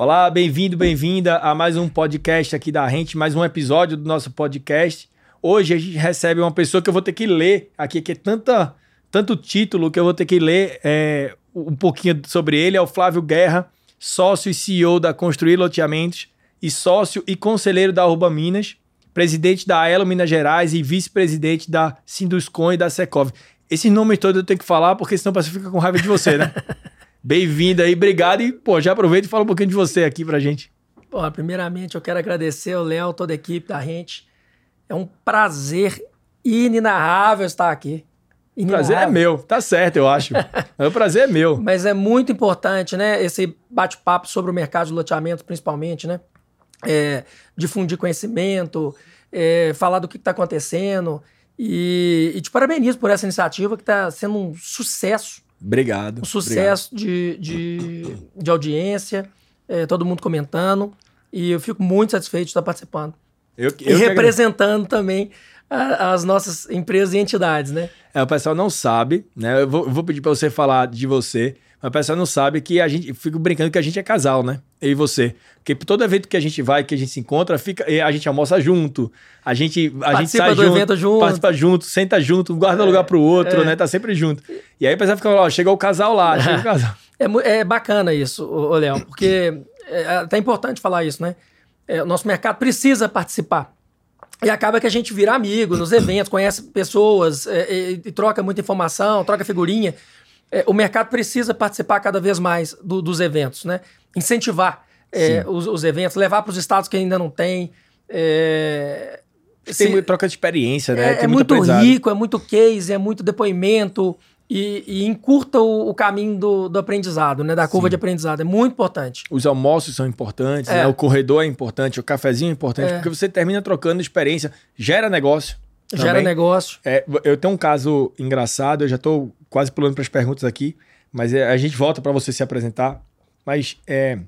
Olá, bem-vindo, bem-vinda a mais um podcast aqui da Rente, mais um episódio do nosso podcast. Hoje a gente recebe uma pessoa que eu vou ter que ler aqui, que é tanta, tanto título que eu vou ter que ler é, um pouquinho sobre ele. É o Flávio Guerra, sócio e CEO da Construir Loteamentos e sócio e conselheiro da Urba Minas, presidente da Aelo Minas Gerais e vice-presidente da Sinduscon e da Secov. Esses nomes todos eu tenho que falar, porque senão você fica com raiva de você, né? Bem-vindo aí, obrigado. E, pô, já aproveita e fala um pouquinho de você aqui pra gente. Primeiramente eu quero agradecer ao Léo, toda a equipe da gente. É um prazer inenarrável estar aqui. O prazer é meu, tá certo, eu acho. o prazer é meu. Mas é muito importante, né? Esse bate-papo sobre o mercado de loteamento, principalmente, né? É, difundir conhecimento, é, falar do que está acontecendo. E, e te parabenizo por essa iniciativa que está sendo um sucesso Obrigado. Um sucesso De, de, de audiência, é, todo mundo comentando. E eu fico muito satisfeito de estar participando. Eu, eu e representando também a, as nossas empresas e entidades, né? É, o pessoal não sabe, né? Eu vou, eu vou pedir para você falar de você mas o pessoal não sabe que a gente fica brincando que a gente é casal, né? Eu e você. Porque todo evento que a gente vai, que a gente se encontra, fica, a gente almoça junto, a gente, a gente sai do junto, evento junto, participa junto, senta junto, guarda é, lugar pro outro, é. né? Tá sempre junto. E aí o pessoal fica, ó, chegou o casal lá, chega o casal. É, é bacana isso, Léo, porque é, é até importante falar isso, né? É, o nosso mercado precisa participar. E acaba que a gente vira amigo nos eventos, conhece pessoas, é, e troca muita informação, troca figurinha é, o mercado precisa participar cada vez mais do, dos eventos, né? Incentivar é, os, os, eventos, levar para os estados que ainda não tem. É, tem se, troca de experiência, né? É, é muito rico, é muito case, é muito depoimento e, e encurta o, o caminho do, do, aprendizado, né? Da curva Sim. de aprendizado. É muito importante. Os almoços são importantes, é. né? o corredor é importante, o cafezinho é importante, é. porque você termina trocando experiência, gera negócio. Também. Gera negócio. É, eu tenho um caso engraçado, eu já estou quase pulando para as perguntas aqui, mas é, a gente volta para você se apresentar. Mas é,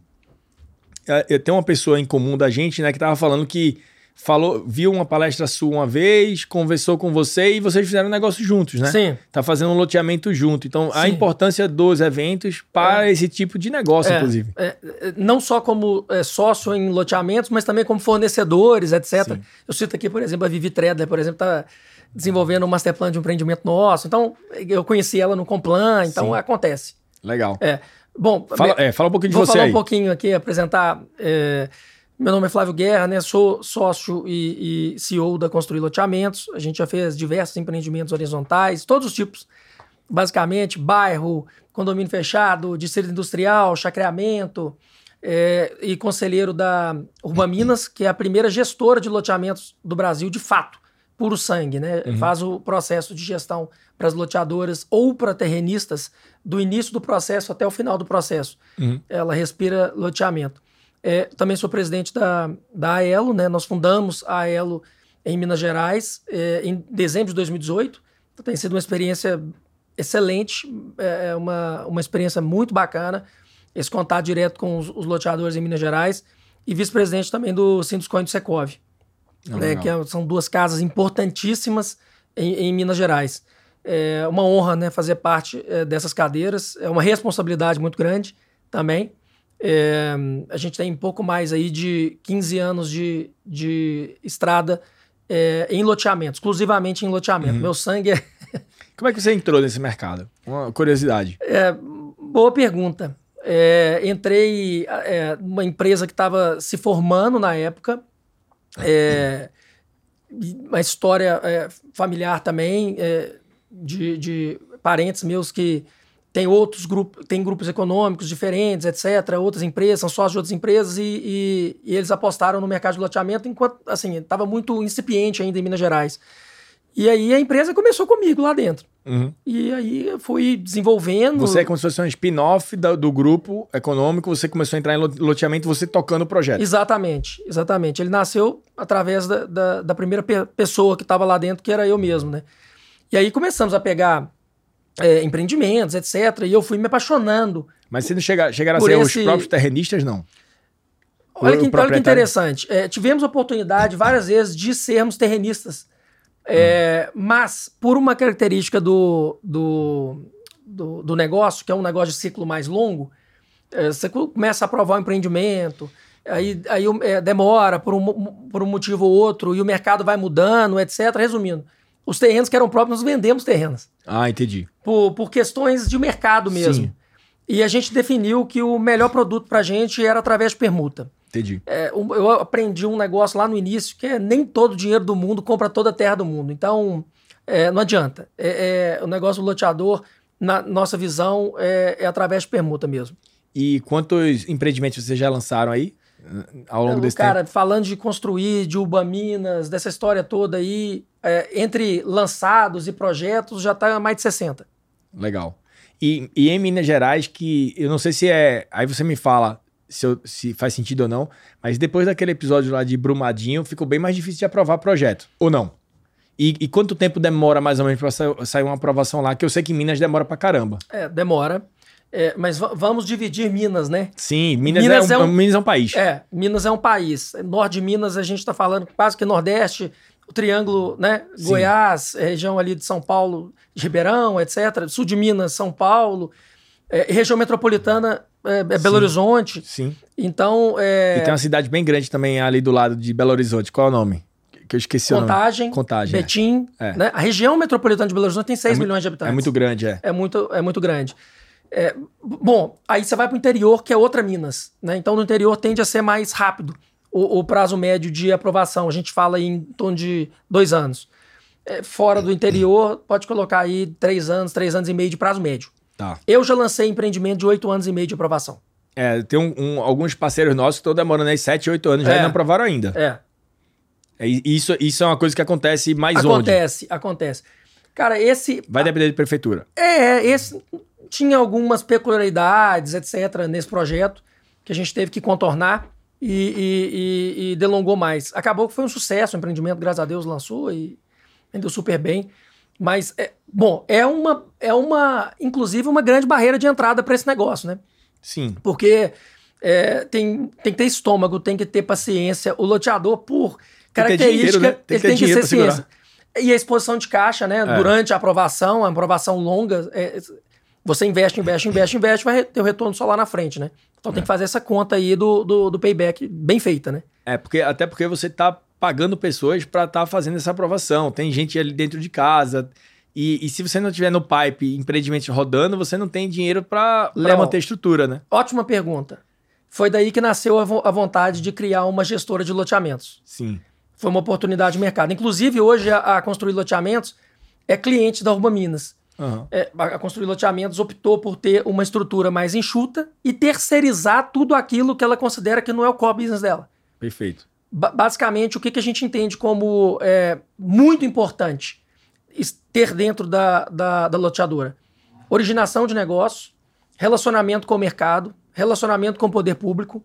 é, eu tenho uma pessoa em comum da gente, né, que estava falando que falou, viu uma palestra sua uma vez, conversou com você e vocês fizeram um negócio juntos, né? Sim. Tá fazendo um loteamento junto. Então, Sim. a importância dos eventos para é. esse tipo de negócio, é, inclusive. É, é não só como é, sócio em loteamentos, mas também como fornecedores, etc. Sim. Eu cito aqui, por exemplo, a Vivi Tredler, por exemplo, tá desenvolvendo um master plan de um empreendimento nosso. Então, eu conheci ela no Complan, então Sim. acontece. Legal. É. Bom, fala, é, fala um pouquinho de vou você falar aí. um pouquinho aqui, apresentar meu nome é Flávio Guerra, né? Sou sócio e, e CEO da Construir Loteamentos. A gente já fez diversos empreendimentos horizontais, todos os tipos. Basicamente, bairro, condomínio fechado, distrito industrial, chacreamento. É, e conselheiro da Urba Minas, que é a primeira gestora de loteamentos do Brasil, de fato, puro sangue, né? Uhum. Faz o processo de gestão para as loteadoras ou para terrenistas do início do processo até o final do processo. Uhum. Ela respira loteamento. É, também sou presidente da, da AELO, né? Nós fundamos a AELO em Minas Gerais é, em dezembro de 2018. Então, tem sido uma experiência excelente, é, é uma, uma experiência muito bacana. Esse contato direto com os, os loteadores em Minas Gerais e vice-presidente também do Sinduscoin do Secov, ah, né, que é, são duas casas importantíssimas em, em Minas Gerais. É uma honra né, fazer parte é, dessas cadeiras, é uma responsabilidade muito grande também. É, a gente tem um pouco mais aí de 15 anos de, de estrada é, em loteamento, exclusivamente em loteamento. Uhum. Meu sangue é. Como é que você entrou nesse mercado? Uma curiosidade. É, boa pergunta. É, entrei é, numa empresa que estava se formando na época. É, uma história é, familiar também, é, de, de parentes meus que tem outros grupos, tem grupos econômicos diferentes, etc., outras empresas, são sócios de outras empresas, e, e, e, eles apostaram no mercado de loteamento enquanto, assim, estava muito incipiente ainda em Minas Gerais. E aí a empresa começou comigo lá dentro. Uhum. E aí eu fui desenvolvendo. Você é como se fosse um spin-off do, do, grupo econômico, você começou a entrar em loteamento, você tocando o projeto. Exatamente, exatamente. Ele nasceu através da, da, da primeira pe pessoa que estava lá dentro, que era eu mesmo, né? E aí começamos a pegar é, empreendimentos, etc. E eu fui me apaixonando. Mas você não chega, chegaram a ser esse... os próprios terrenistas, não? Olha que, olha que interessante. É, tivemos a oportunidade várias vezes de sermos terrenistas. É, hum. Mas, por uma característica do, do, do, do, negócio, que é um negócio de ciclo mais longo, É, você começa a aprovar o empreendimento, aí, aí é, demora por um, por um motivo ou outro, e o mercado vai mudando, etc. Resumindo, os terrenos que eram próprios, nós vendemos terrenos. Ah, entendi. Por, por questões de mercado mesmo. Sim. E a gente definiu que o melhor produto para a gente era através de permuta. Entendi. É, eu aprendi um negócio lá no início que é nem todo o dinheiro do mundo compra toda a terra do mundo. Então, é, não adianta. É, é, o negócio do loteador, na nossa visão, é, é através de permuta mesmo. E quantos empreendimentos vocês já lançaram aí ao longo desse cara, tempo? falando de construir, de Uba Minas, dessa história toda aí, é, entre lançados e projetos, já está mais de 60. Legal. E, e em Minas Gerais, que eu não sei se é. Aí você me fala se, eu- se faz sentido ou não, mas depois daquele episódio lá de Brumadinho, ficou bem mais difícil de aprovar projeto. Ou não? E, e quanto tempo demora mais ou menos para sair uma aprovação lá? Que eu sei que Minas demora pra caramba. É, demora. É, mas va- vamos dividir Minas, né? Sim, Minas, Minas é, é um, um- Minas é um país. É, Minas é um país. Norte de Minas, a gente está falando quase que Nordeste, o Triângulo, né? Sim. Goiás, é, região ali de São Paulo, de Ribeirão, etc. Sul de Minas, São Paulo. É, região metropolitana, é, é Belo Sim. Horizonte. Sim. Então, é, E tem uma cidade bem grande também ali do lado de Belo Horizonte. Qual é o nome? Que eu esqueci o nome. Contagem, Contagem. é. Betim. É. Né? A região metropolitana de Belo Horizonte tem 6 É mu- milhões de habitantes. É muito grande, é. É muito, é muito grande. Bom, aí você vai para o interior, que é outra Minas. Né? Então, no interior tende a ser mais rápido o, o prazo médio de aprovação. A gente fala aí em torno de dois anos. É, fora do interior, pode colocar aí três anos, três anos e meio de prazo médio. Tá. Eu já lancei empreendimento de oito anos e meio de aprovação. É, tem um- um- alguns parceiros nossos que estão demorando aí 7, 8 anos, já É. não aprovaram ainda. É, É, isso, isso é uma coisa que acontece mais onde? acontece, acontece. Cara, esse Vai depender de prefeitura. É, esse tinha algumas peculiaridades, etc., nesse projeto que a gente teve que contornar e, e- e- e delongou mais. Acabou que foi um sucesso, o empreendimento, graças a Deus, lançou e vendeu super bem. Mas, é, bom, é uma, é uma, inclusive, uma grande barreira de entrada para esse negócio, né? Sim. Porque é, tem, tem que ter estômago, tem que ter paciência. O loteador, por Tem característica, dinheiro, né? Tem ele tem que ser ciência. E a exposição de caixa, né? É. Durante a aprovação, a aprovação longa, é, você investe, investe, investe, investe, vai ter o retorno só lá na frente, né? Então É. tem que fazer essa conta aí do, do, do payback bem feita, né? É, porque, até porque você tá pagando pessoas para estar fazendo essa aprovação. Tem gente ali dentro de casa. E, e se você não tiver no pipe empreendimentos rodando, você não tem dinheiro para manter a estrutura, né? Ótima pergunta. Foi daí que nasceu a, vo- a vontade de criar uma gestora de loteamentos. Sim. Foi uma oportunidade de mercado. Inclusive, hoje a, a Construir Loteamentos é cliente da Urba Minas. Aham. É, a Construir Loteamentos optou por ter uma estrutura mais enxuta e terceirizar tudo aquilo que ela considera que não é o core business dela. Perfeito. Ba- basicamente, o que, que a gente entende como é, muito importante ter dentro da, da, da loteadora? Originação de negócio, relacionamento com o mercado, relacionamento com o poder público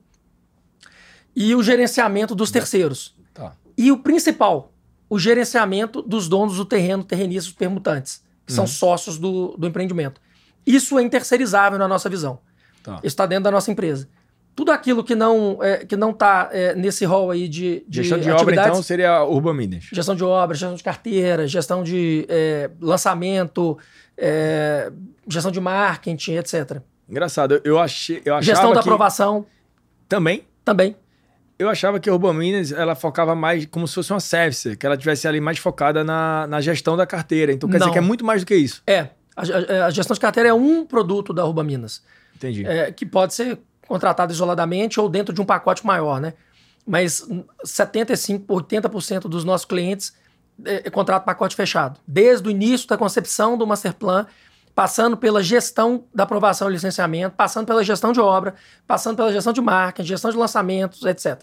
e o gerenciamento dos terceiros. Tá. E o principal, o gerenciamento dos donos do terreno, terrenistas, permutantes, que são sócios do, do empreendimento. Isso é interceirizável na nossa visão. Tá. Isso está dentro da nossa empresa. Tudo aquilo que não é, que não está nesse rol aí de, de Gestão de obra, então, seria a Urban Minas. gestão de obra, gestão de carteira, gestão de é, lançamento, é, gestão de marketing, etc. Engraçado, eu, eu achei. Eu achava Gestão da que, aprovação Também. também. Eu achava que a Urban Minas ela focava mais como se fosse uma service, que ela tivesse ali mais focada na, na gestão da carteira. Então quer Não. dizer que é muito mais do que isso. É, a, a- a gestão de carteira é um produto da Urba Minas. Entendi. é, que pode ser contratado isoladamente ou dentro de um pacote maior, né? Mas hum, 75%, 80% dos nossos clientes é, é contrato pacote fechado. Desde o início da concepção do master plan, passando pela gestão da aprovação e licenciamento, passando pela gestão de obra, passando pela gestão de marketing, gestão de lançamentos, etc.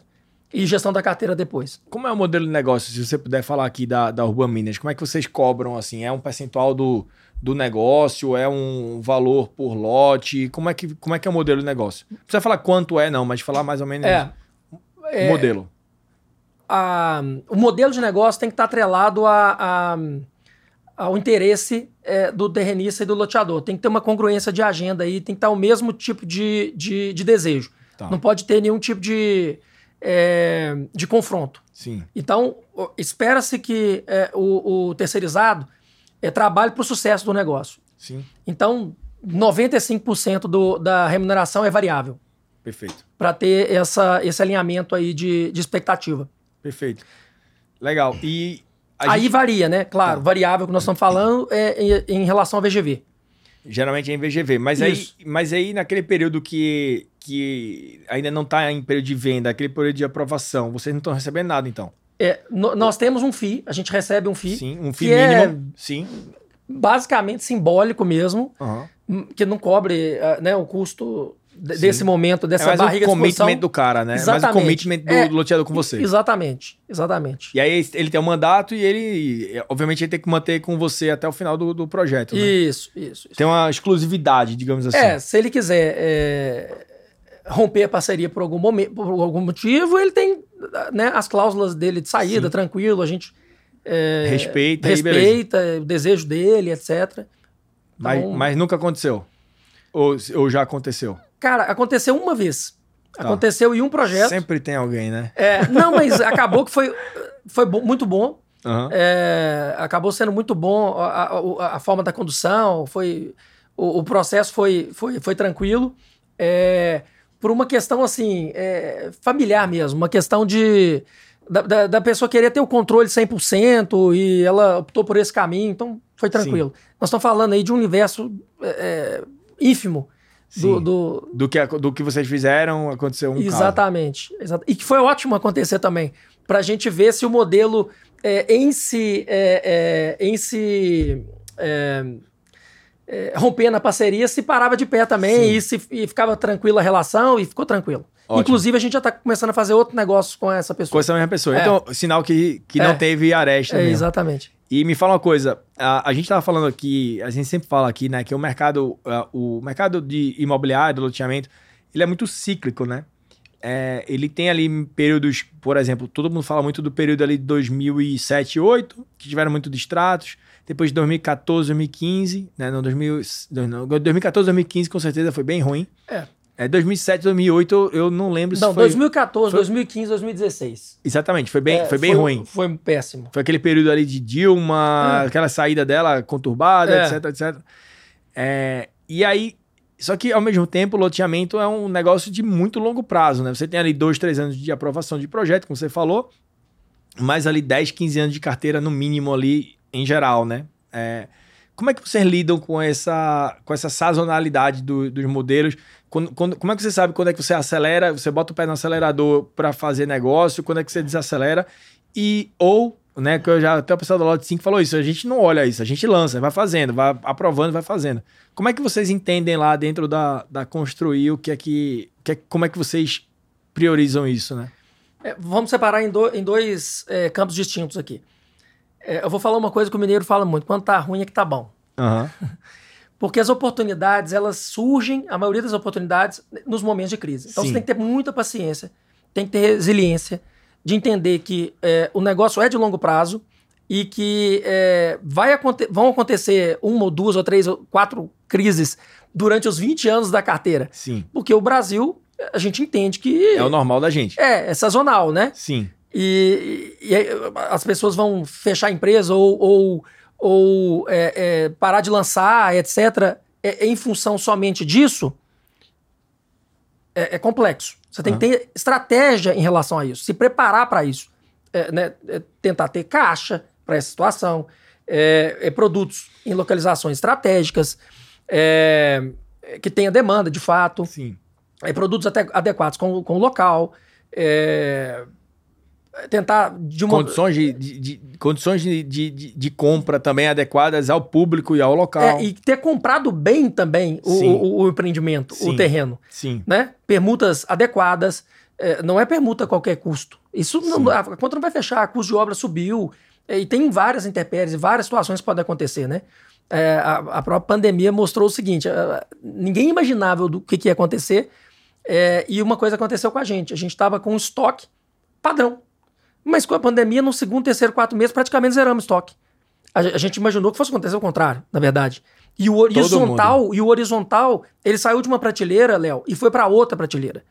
E gestão da carteira depois. Como é o modelo de negócio, se você puder falar aqui da, da Urban Minas? Como é que vocês cobram, assim? É um percentual do, do negócio? É um valor por lote? Como é que, como é, que é o modelo de negócio? Não precisa falar quanto é, não, mas falar mais ou menos É, o modelo. a- o modelo de negócio tem que estar atrelado a- a- ao interesse é, do terrenista e do loteador. Tem que ter uma congruência de agenda aí, tem que estar o mesmo tipo de, de, de desejo. Tá. Não pode ter nenhum tipo de, é, de confronto. Sim. Então, espera-se que é, o, o terceirizado é, trabalhe para o sucesso do negócio. Sim. Então, 95% do, da remuneração é variável. Perfeito. Para ter essa, esse alinhamento aí de, de expectativa. Perfeito. Legal. E. Aí gente... varia, né? Claro, tá. variável que nós estamos falando é em, em relação ao VGV. Geralmente é em VGV. Mas aí, mas aí, naquele período que, que ainda não está em período de venda, aquele período de aprovação, vocês não estão recebendo nada, então? É, no, nós temos um FII, a gente recebe um FII. Sim, um FII é mínimo. É sim. Basicamente simbólico mesmo, uhum. que não cobre uh, né, o custo desse Sim. momento, dessa é barriga o commitment do cara, né? Exatamente. Mais o commitment do é, loteador com você. Exatamente, exatamente. E aí ele tem um mandato e ele, obviamente, ele tem que manter com você até o final do, do projeto, né? Isso, isso, Tem uma exclusividade, digamos assim. É, se ele quiser é, romper a parceria por algum, momento, por algum motivo, ele tem né, as cláusulas dele de saída, Sim. tranquilo, a gente... É, respeita, respeita o desejo dele, etc. Então, mas, mas nunca aconteceu? Ou, ou já aconteceu? Cara, aconteceu uma vez. Tá. Aconteceu em um projeto. Sempre tem alguém, né? É, não, mas acabou que foi, foi muito bom. Uhum. É, acabou sendo muito bom a, a, a, forma da condução, foi o, o, processo foi, foi, foi tranquilo. É, por uma questão assim, é, familiar mesmo, uma questão de da, da, da, pessoa querer ter o controle 100% e ela optou por esse caminho, então foi tranquilo. Sim. Nós estamos falando aí de um universo é, é ínfimo do, do, do, que, do que vocês fizeram, aconteceu um Exatamente. E que foi ótimo acontecer também, para a gente ver se o modelo é, em si, é, é, em si é, é, rompendo a parceria, se parava de pé também e, se, e ficava tranquila a relação e ficou tranquilo. Ótimo. Inclusive, a gente já está começando a fazer outro negócio com essa pessoa. Com essa mesma pessoa. É. Então, sinal que, que não teve aresta. É, exatamente. E me fala uma coisa, a, a gente estava falando aqui, a gente sempre fala aqui, né, que o mercado, uh, o mercado de imobiliário, do loteamento, ele é muito cíclico, né? É, ele tem ali períodos, por exemplo, todo mundo fala muito do período ali de 2007 e 2008, que tiveram muito distratos. Depois de 2014, 2015, né? Não, 2000, não, 2014, 2015 com certeza foi bem ruim. É. É 2007, 2008, eu não lembro não, se foi... Não, 2014, foi... 2015, 2016. Exatamente, foi bem, é, foi bem foi, ruim. Foi péssimo. Foi aquele período ali de Dilma, é. aquela saída dela conturbada, é. etc, etc. É, e aí, só que ao mesmo tempo, o loteamento é um negócio de muito longo prazo, né? Você tem ali dois, três anos de aprovação de projeto, como você falou, mais ali 10, 15 anos de carteira no mínimo ali em geral, né? É, como é que vocês lidam com essa, com essa sazonalidade do, dos modelos? Quando, quando, como é que você sabe quando é que você acelera, você bota o pé no acelerador para fazer negócio, quando é que você desacelera? E, ou, né, que eu já, até o pessoal da Lote 5 falou isso, a gente não olha isso, a gente lança, vai fazendo, vai aprovando, vai fazendo. Como é que vocês entendem lá dentro da, da Construir o que é que, que é, como é que vocês priorizam isso, né? É, vamos separar em, do, em dois é, campos distintos aqui. É, eu vou falar uma coisa que o mineiro fala muito: quando tá ruim é que tá bom. Uhum. Porque as oportunidades, elas surgem, a maioria das oportunidades, nos momentos de crise. Então Sim. você tem que ter muita paciência, tem que ter resiliência de entender que é, o negócio é de longo prazo e que é, vai aconte vão acontecer uma ou duas ou três ou quatro crises durante os 20 anos da carteira. Sim. Porque o Brasil, a gente entende que. É o normal da gente. É, é sazonal, né? Sim. E, e, as pessoas vão fechar a empresa ou, ou, ou é, é, parar de lançar, etc., é, em função somente disso, é, é complexo. Você tem uhum. que ter estratégia em relação a isso, se preparar para isso. É, né, é, tentar ter caixa para essa situação, produtos em localizações estratégicas, que tenha demanda de fato. Sim. produtos até adequados com, com o local. É, tentar de uma... condições de, de, de condições de, de, de, compra também adequadas ao público e ao local. É, e ter comprado bem também o, o, o, empreendimento Sim. o terreno Sim. né? Permutas adequadas é, não é permuta a qualquer custo. Isso não, a conta não vai fechar a custo de obra subiu é, e tem várias intempéries várias situações que podem acontecer né? É, a, a, própria pandemia mostrou o seguinte ninguém imaginava do que, que ia acontecer é, e uma coisa aconteceu com a gente a gente estava com um estoque padrão mas com a pandemia, no segundo, terceiro, quarto mês, praticamente zeramos estoque. A, a gente imaginou que fosse acontecer o contrário, na verdade. E o horizontal, e o horizontal, ele saiu de uma prateleira, Léo, e foi para outra prateleira.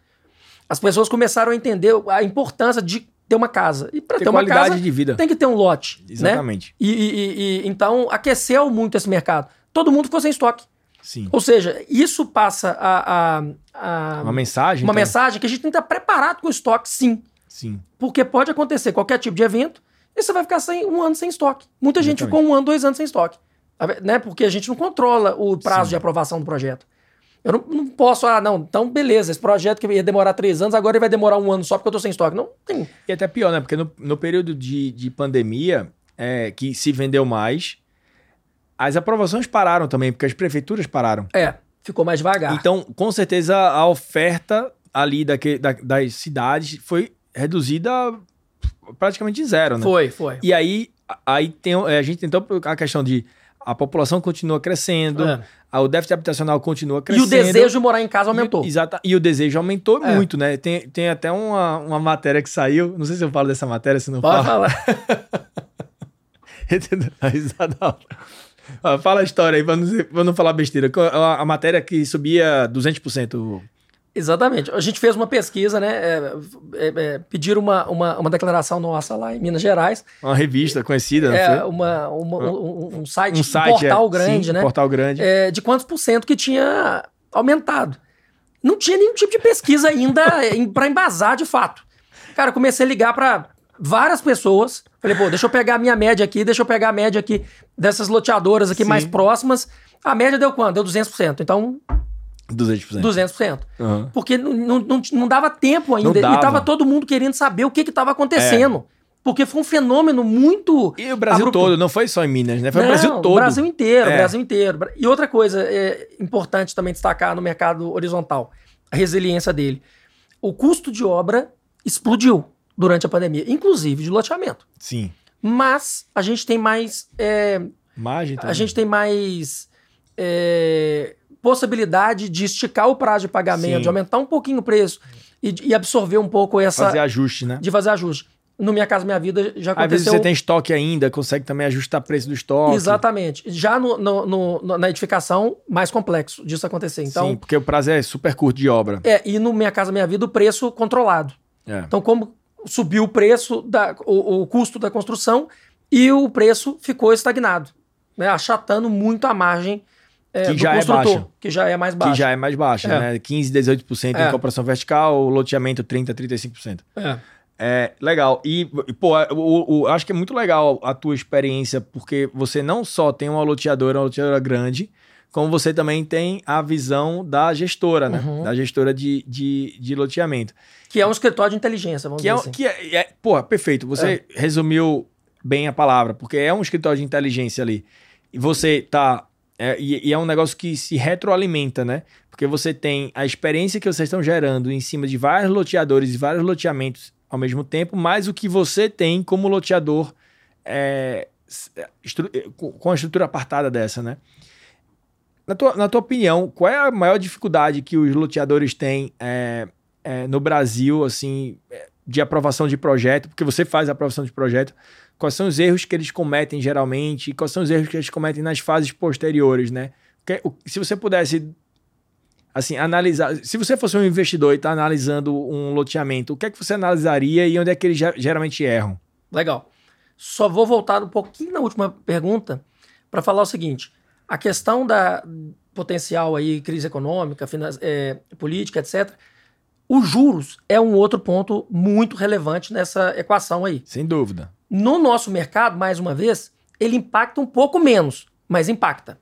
As pessoas começaram a entender a importância de ter uma casa. E para ter, ter uma casa, de vida. tem que ter um lote. Exatamente. Né? E, e, e, então aqueceu muito esse mercado. Todo mundo ficou sem estoque. Sim. Ou seja, isso passa a, a- a- Uma mensagem? uma então? mensagem que a gente tem que estar preparado com o estoque, sim. Sim. Porque pode acontecer qualquer tipo de evento e você vai ficar sem, um ano sem estoque. Muita gente Exatamente. ficou um ano, dois anos sem estoque. Né? Porque a gente não controla o prazo Sim. de aprovação do projeto. Eu não, não posso, ah, não, então beleza, esse projeto que ia demorar três anos, agora ele vai demorar um ano só porque eu tô sem estoque. Não tem. E até pior, né? Porque no, no período de, de pandemia, é, que se vendeu mais, as aprovações pararam também, porque as prefeituras pararam. É, ficou mais devagar. Então, com certeza, a oferta ali daque- da- das cidades foi reduzida praticamente de zero, né? Foi, foi. E aí, aí tem, é, a gente tentou a questão de a população continua crescendo, É. a- o déficit habitacional continua E crescendo. o desejo de morar em casa aumentou. E, exata, e o desejo aumentou É. muito, né? Tem, tem até uma, uma matéria que saiu, não sei se eu falo dessa matéria, se não Pode falo. falar. Fala a história aí, pra não, dizer- pra não falar besteira. A, a matéria que subia 200%. Exatamente. A gente fez uma pesquisa, né? é, é, é, pediram uma, uma, uma declaração nossa lá em Minas Gerais. Uma revista conhecida, É, uma, uma- um, um site, Um um site, portal é. grande, Sim, né? Portal grande. é, de quantos por cento que tinha aumentado. Não tinha nenhum tipo de pesquisa ainda para embasar de fato. Cara, eu comecei a ligar para várias pessoas. Falei, pô, deixa eu pegar a minha média aqui, deixa eu pegar a média aqui dessas loteadoras aqui Sim. mais próximas. A média deu quanto? Deu 200%. Então, 200%. 200%. Aham. Porque não, não, não, dava tempo ainda. Não dava. E tava todo mundo querendo saber o que estava acontecendo. Porque foi um fenômeno muito. E o Brasil abrupto. todo, não foi só em Minas, né? Foi Não, o Brasil todo. O Brasil inteiro, É. o Brasil inteiro. E outra coisa é importante também destacar no mercado horizontal, a resiliência dele. O custo de obra explodiu durante a pandemia, inclusive de loteamento. Sim. Mas a gente tem mais. é, Margem a também. gente tem mais é, possibilidade de esticar o prazo de pagamento, Sim. de aumentar um pouquinho o preço e, e absorver um pouco essa. Fazer ajuste, né? de fazer ajuste. No Minha Casa Minha Vida já Às vezes aconteceu. você tem estoque ainda, consegue também ajustar preço do estoque. Exatamente. Já no- no- no- na edificação, mais complexo disso acontecer. Então, Sim, porque o prazo é super curto de obra. é, e no Minha Casa Minha Vida, o preço controlado. É. Então, como subiu o preço, da, o, o custo da construção e o preço ficou estagnado, né? achatando muito a margem é, Que já é baixa. que já é mais baixa. Que já é mais baixa, É. né? 15, 18% É. em comparação vertical, loteamento 30, 35%. É. É, legal. E, pô, o, o- acho que é muito legal a tua experiência, porque você não só tem uma loteadora, uma loteadora grande, como você também tem a visão da gestora, né? Uhum. Da gestora de, de, de loteamento. Que é um escritório de inteligência, vamos Que é, dizer um- assim. que é, é- porra, perfeito. Você resumiu bem a palavra, porque é um escritório de inteligência ali. E você tá. É, e, e é um negócio que se retroalimenta, né? Porque você tem a experiência que vocês estão gerando em cima de vários loteadores e vários loteamentos ao mesmo tempo, mais o que você tem como loteador é, estru- é, com a estrutura apartada dessa, né? Na tua, na tua opinião, qual é a maior dificuldade que os loteadores têm é, é, no Brasil, assim, é, de aprovação de projeto? Porque você faz a aprovação de projeto. Quais são os erros que eles cometem geralmente? E quais são os erros que eles cometem nas fases posteriores, né? Se você pudesse, assim, analisar... Se você fosse um investidor e está analisando um loteamento, o que é que você analisaria e onde é que eles ge- geralmente erram? Legal. Só vou voltar um pouquinho na última pergunta para falar o seguinte: a questão da potencial aí crise econômica, é, política, etc. Os juros é um outro ponto muito relevante nessa equação aí. Sem dúvida. No nosso mercado, mais uma vez, ele impacta um pouco menos, mas impacta.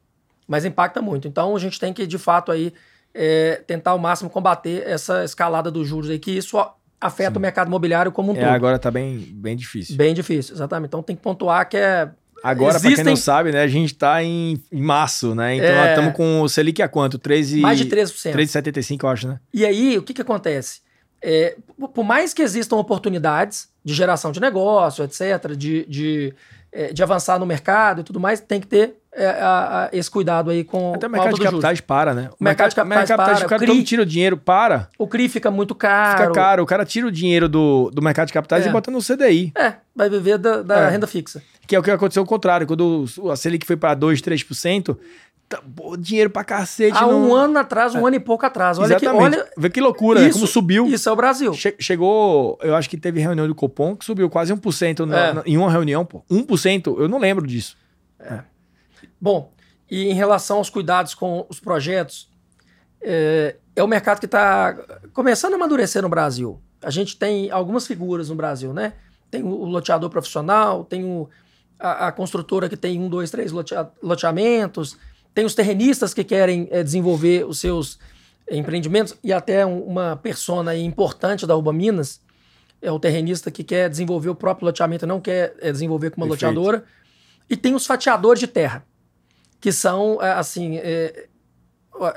Mas impacta muito. Então a gente tem que, de fato, aí é, tentar ao máximo combater essa escalada dos juros aí, que isso afeta Sim. o mercado imobiliário como um É, todo. agora tá bem, bem difícil. Bem difícil, exatamente. Então tem que pontuar que é. Agora, pra quem Existem- não sabe, né, a gente tá em, em março, né? Então, É. nós estamos com o Selic a quanto? 13... Mais de 13%. 3,75, eu acho, né? E aí, o que, que acontece? É, por- mais que existam oportunidades de geração de negócio, etc., de, de, é, de avançar no mercado e tudo mais, tem que ter é, a- a- esse cuidado aí com, Até o mercado de juros. capitais para, né? O mercado de capitais para, o cara o CRI. tira o dinheiro, para, O CRI fica muito caro. fica caro. O cara tira o dinheiro do, do mercado de capitais É. e bota no CDI. É, vai viver da, da É. renda fixa. Que é o que aconteceu ao contrário. Quando a Selic foi para 2, 3%, tá, pô, dinheiro pra cacete. Há não... um ano atrás, um ano e pouco atrás. Olha que, Exatamente. olha, Vê que loucura, né? Isso- Como subiu. isso é o Brasil. Che- chegou, eu acho que teve reunião do Copom que subiu quase 1% na, É. na- em uma reunião, pô. 1%, eu não lembro disso. Bom, E em relação aos cuidados com os projetos, é, é o mercado que está começando a amadurecer no Brasil. A gente tem algumas figuras no Brasil, né? Tem o loteador profissional, tem o, a, a construtora que tem um, dois, três loteamentos, tem os terrenistas que querem é, desenvolver os seus empreendimentos e até um, uma persona importante da Urba Minas é o terrenista que quer desenvolver o próprio loteamento, não quer é, desenvolver com uma Perfeito. loteadora. E tem os fatiadores de terra, que são, é, assim, é,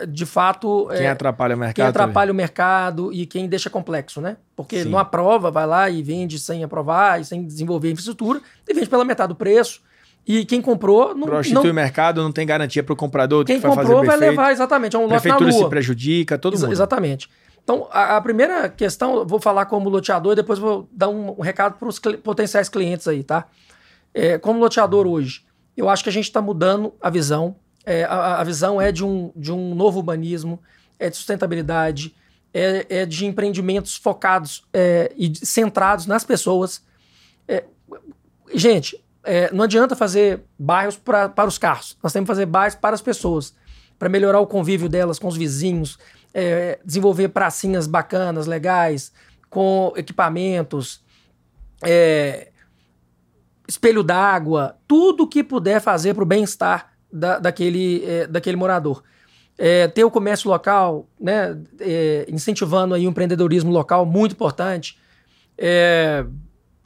de fato. Quem atrapalha o mercado. Quem atrapalha também. o mercado e quem deixa complexo, né? Porque Sim. não aprova, vai lá e vende sem aprovar e sem desenvolver infraestrutura e vende pela metade do preço. E quem comprou não. Prostitui não, o mercado, não tem garantia para o comprador. Quem que vai comprou vai levar, exatamente. É um lote Prefeitura se prejudica, todo Ex mundo. Exatamente. Então, a, a, primeira questão, vou falar como loteador e depois vou dar um, um recado para os cl potenciais clientes aí, tá? É, como loteador hoje, eu acho que a gente está mudando a visão. É, a, a, visão é de um, de um novo urbanismo, é de sustentabilidade, é, é de empreendimentos focados é, e centrados nas pessoas. É, gente, é, não adianta fazer bairros pra, para os carros, nós temos que fazer bairros para as pessoas, para melhorar o convívio delas com os vizinhos, é, desenvolver pracinhas bacanas, legais, com equipamentos, é, espelho d'água, tudo que puder fazer para o bem-estar da, daquele, é, daquele morador. É, ter o comércio local, né, é, incentivando aí o empreendedorismo local, muito importante. É,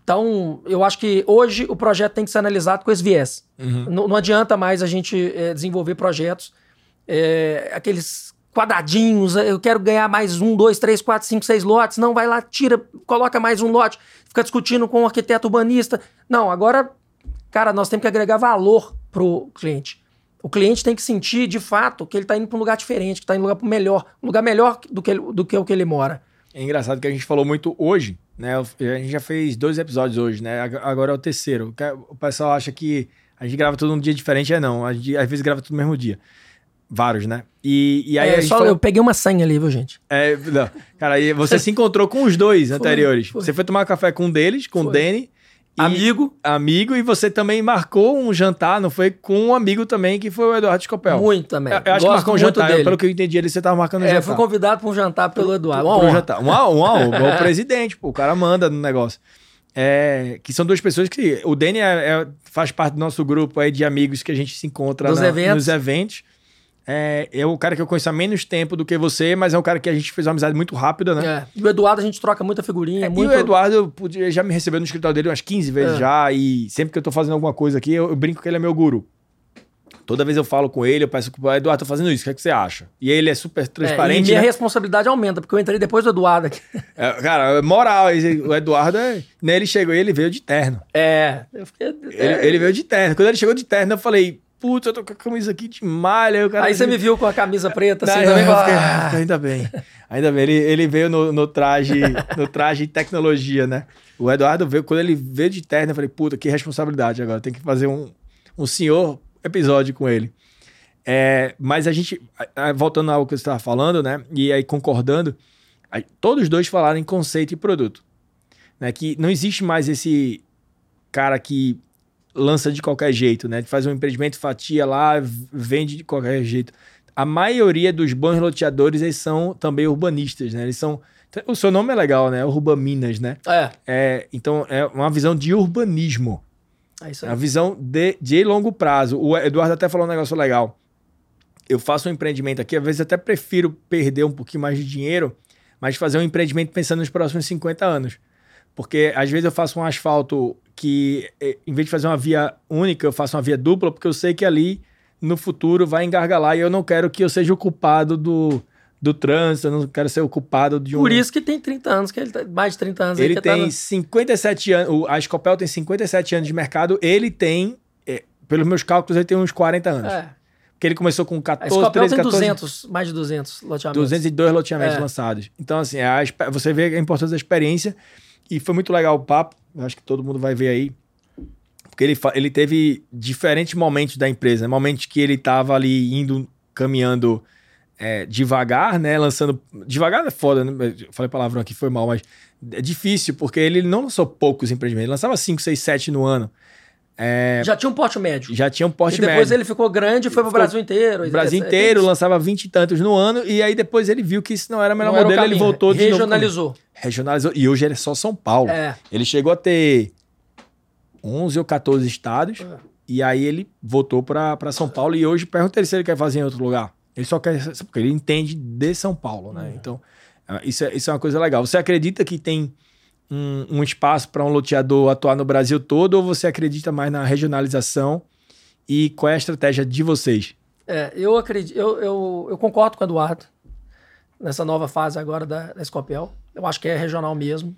então, eu acho que hoje o projeto tem que ser analisado com esse viés. Uhum. Não, não, adianta mais a gente é, desenvolver projetos, é, aqueles quadradinhos, eu quero ganhar mais um, dois, três, quatro, cinco, seis lotes. Não, vai lá, tira, coloca mais um lote, fica discutindo com o arquiteto urbanista. Não, agora, cara, nós temos que agregar valor pro cliente. O cliente tem que sentir, de fato, que ele está indo para um lugar diferente, que está indo para um lugar melhor, um lugar melhor do que, do que o que ele mora. É engraçado que a gente falou muito hoje, né? A gente já fez dois episódios hoje, né? Agora é o terceiro. O pessoal acha que a gente grava tudo num dia diferente, é não. A gente, às vezes grava tudo no mesmo dia. Vários, né? E, e aí é, só falou... eu peguei uma senha ali, viu, gente? É, não. Cara, aí você se encontrou com os dois foi, anteriores. Foi. Você foi tomar café com um deles, com foi. o Danny. Amigo. Amigo, e você também marcou um jantar, não foi? Com um amigo também, que foi o Eduardo Scopel. Muito também. Eu, eu acho que marcou um jantar. Dele. Pelo que eu entendi, ele você tava marcando um é, jantar. fui convidado para um jantar pelo Eduardo. Uma honra. Um jantar. Uma, uma honra. o presidente, pô, o cara manda no negócio. É, que são duas pessoas que. O Danny é, é, faz parte do nosso grupo aí de amigos que a gente se encontra na, eventos. nos eventos. É, é o cara que eu conheço há menos tempo do que você, mas é um cara que a gente fez uma amizade muito rápida, né? É. E o Eduardo a gente troca muita figurinha. É, muito... E o Eduardo já me recebeu no escritório dele umas 15 vezes é. já, e sempre que eu tô fazendo alguma coisa aqui, eu, eu, brinco que ele é meu guru. Toda vez eu falo com ele, eu peço que o Eduardo, tô fazendo isso, o que, é que você acha? E ele é super transparente. É, e minha né? responsabilidade aumenta, porque eu entrei depois do Eduardo aqui. É, cara, moral, o Eduardo, é, né, ele chegou e ele veio de terno. É, eu fiquei. Ele, ele veio de terno. Quando ele chegou de terno, eu falei, putz, eu tô com a camisa aqui de malha. Aí, aí você me viu com a camisa preta, assim, também. Fiquei, ah, ainda bem. Ainda bem. Ele, ele veio no, no traje, no traje tecnologia, né? O Eduardo veio, quando ele veio de terno, eu falei, puta, que responsabilidade agora. Tem que fazer um, um senhor episódio com ele. É, mas a gente, voltando ao que você estava falando, né? E aí concordando, aí, todos dois falaram em conceito e produto. Né? Que não existe mais esse cara que lança de qualquer jeito, né? Faz um empreendimento, fatia lá, vende de qualquer jeito. A maioria dos bons loteadores, eles são também urbanistas, né? Eles são... O seu nome é legal, né? Urbaminas, né? É. é. Então, é uma visão de urbanismo. É isso aí. É uma visão de, de longo prazo. O Eduardo até falou um negócio legal. Eu faço um empreendimento aqui, às vezes até prefiro perder um pouquinho mais de dinheiro, mas fazer um empreendimento pensando nos próximos 50 anos. Porque às vezes eu faço um asfalto que, eh, em vez de fazer uma via única, eu faço uma via dupla, porque eu sei que ali no futuro vai engargalar e eu não quero que eu seja o culpado do, do trânsito, eu não quero ser o culpado de um. Por isso que tem 30 anos, que ele tá, mais de 30 anos. Ele tá tem tá no... 57 anos, a Scopel tem 57 anos de mercado, ele tem, é, pelos meus cálculos, ele tem uns 40 anos. É. Porque ele começou com 14, a Scopel 13, tem 14... 200, mais de 200 loteamentos. 202 loteamentos é. lançados. Então, assim, a, você vê a importância da experiência. E foi muito legal o papo. Eu acho que todo mundo vai ver aí. Porque ele, ele teve diferentes momentos da empresa. Né? Momentos que ele estava ali indo, caminhando é, devagar, né? Lançando. Devagar é foda, né? Eu falei palavrão aqui, foi mal, mas é difícil, porque ele não lançou poucos empreendimentos. Ele lançava 5, 6, 7 no ano. É, Já tinha um porte médio. já tinha um e porte depois médio. ele ficou grande e foi pro Ficou- Brasil inteiro. O Brasil inteiro lançava 20 e tantos no ano, e aí depois ele viu que isso não era o melhor não era o modelo, ele voltou de novo. Regionalizou. Regionalizou. E hoje ele é só São Paulo. É. Ele chegou a ter 11 ou 14 estados, É. e aí ele voltou para São Paulo, e hoje pergunta ele se ele quer fazer em outro lugar. Ele só quer, porque ele entende de São Paulo, né? Então, ah, isso é, isso é uma coisa legal. Você acredita que tem um, um espaço para um loteador atuar no Brasil todo, ou você acredita mais na regionalização? E qual é a estratégia de vocês? É, eu acredito, eu, eu, eu concordo com o Eduardo nessa nova fase agora da, da Escopel. Eu acho que é regional mesmo.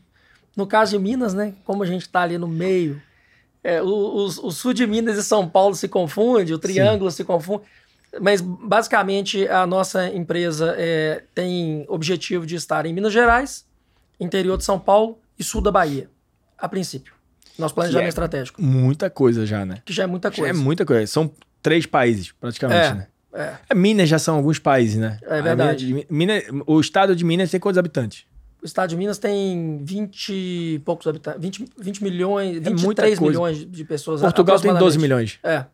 No caso de Minas, né? Como a gente está ali no meio, é, o, o- o sul de Minas e São Paulo se confunde, o triângulo se confunde. Mas basicamente a nossa empresa é, tem objetivo de estar em Minas Gerais, interior de São Paulo e sul da Bahia, a princípio. Nosso planejamento é estratégico, Muita coisa já, né? que já é muita Já coisa. É muita coisa. São três países, praticamente, É, né? é. É, Minas já são alguns países, né? É verdade. Minas, Minas- o estado de Minas tem quantos habitantes? O estado de Minas tem 20 e poucos habitantes, 20, 20 milhões, É muita 23 coisa. milhões de pessoas. Portugal tem 12 aproximadamente. milhões. É,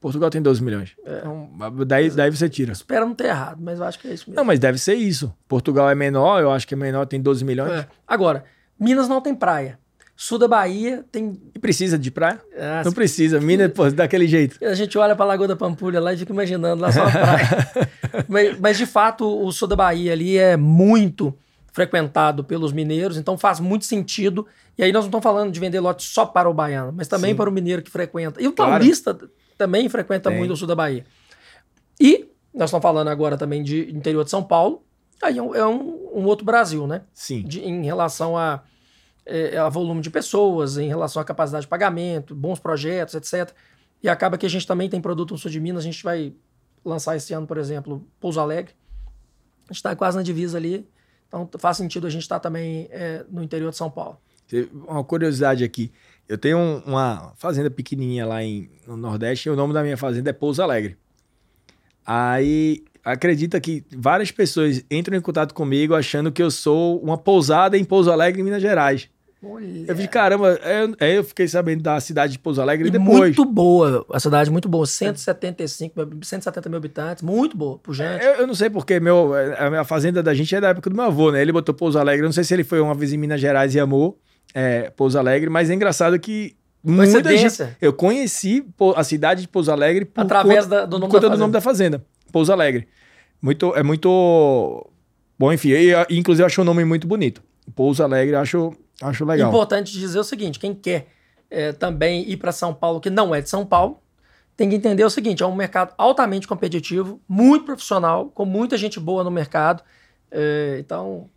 Portugal tem 12 milhões. Então, daí, daí você tira. espero não ter errado, mas eu acho que é isso Não, mesmo. mas deve ser isso. Portugal é menor, eu acho que é menor, tem 12 milhões. É. Agora, Minas não tem praia. Sul da Bahia tem. E precisa de praia? Ah, Não precisa. Minas, pô, daquele jeito. A gente olha para a Lagoa da Pampulha lá e fica imaginando lá só a praia. mas, mas, de fato, o sul da Bahia ali é muito frequentado pelos mineiros, então faz muito sentido. E aí nós não estamos falando de vender lote só para o baiano, mas também Sim. para o mineiro que frequenta. E o Claro. paulista também frequenta Tem. muito o sul da Bahia. E nós estamos falando agora também de interior de São Paulo. Aí é um, é um- um outro Brasil, né? Sim. de- em relação a, é, a volume de pessoas, em relação à capacidade de pagamento, bons projetos, etc. E acaba que a gente também tem produto no sul de Minas, a gente vai lançar esse ano, por exemplo, Pouso Alegre. A gente está quase na divisa ali, então faz sentido a gente estar também é, no interior de São Paulo. Uma curiosidade aqui. Eu tenho um- uma fazenda pequenininha lá em, no Nordeste e o nome da minha fazenda é Pouso Alegre. Aí acredita que várias pessoas entram em contato comigo achando que eu sou uma pousada em Pouso Alegre, em Minas Gerais. Eu vi, caramba, eu, aí eu fiquei sabendo da cidade de Pouso Alegre E depois. muito boa, a cidade muito boa, 175, mil- 170 mil habitantes, muito boa, pujante. Eu, eu não sei porque meu, a minha fazenda da gente é da época do meu avô, né? Ele botou Pouso Alegre. Eu não sei se ele foi uma vez em Minas Gerais e amou é, Pouso Alegre, mas é engraçado que muita gente. Eu conheci a cidade de Pouso Alegre por Através conta, da- do por nome conta da do nome da fazenda. Pouso Alegre. Muito, é muito. Bom, enfim. E, inclusive, eu acho o nome muito bonito. Pouso Alegre, acho, acho legal. Importante dizer o seguinte: quem quer é, também ir para São Paulo, que não é de São Paulo, tem que entender o seguinte: é um mercado altamente competitivo, muito profissional, com muita gente boa no mercado. É, então,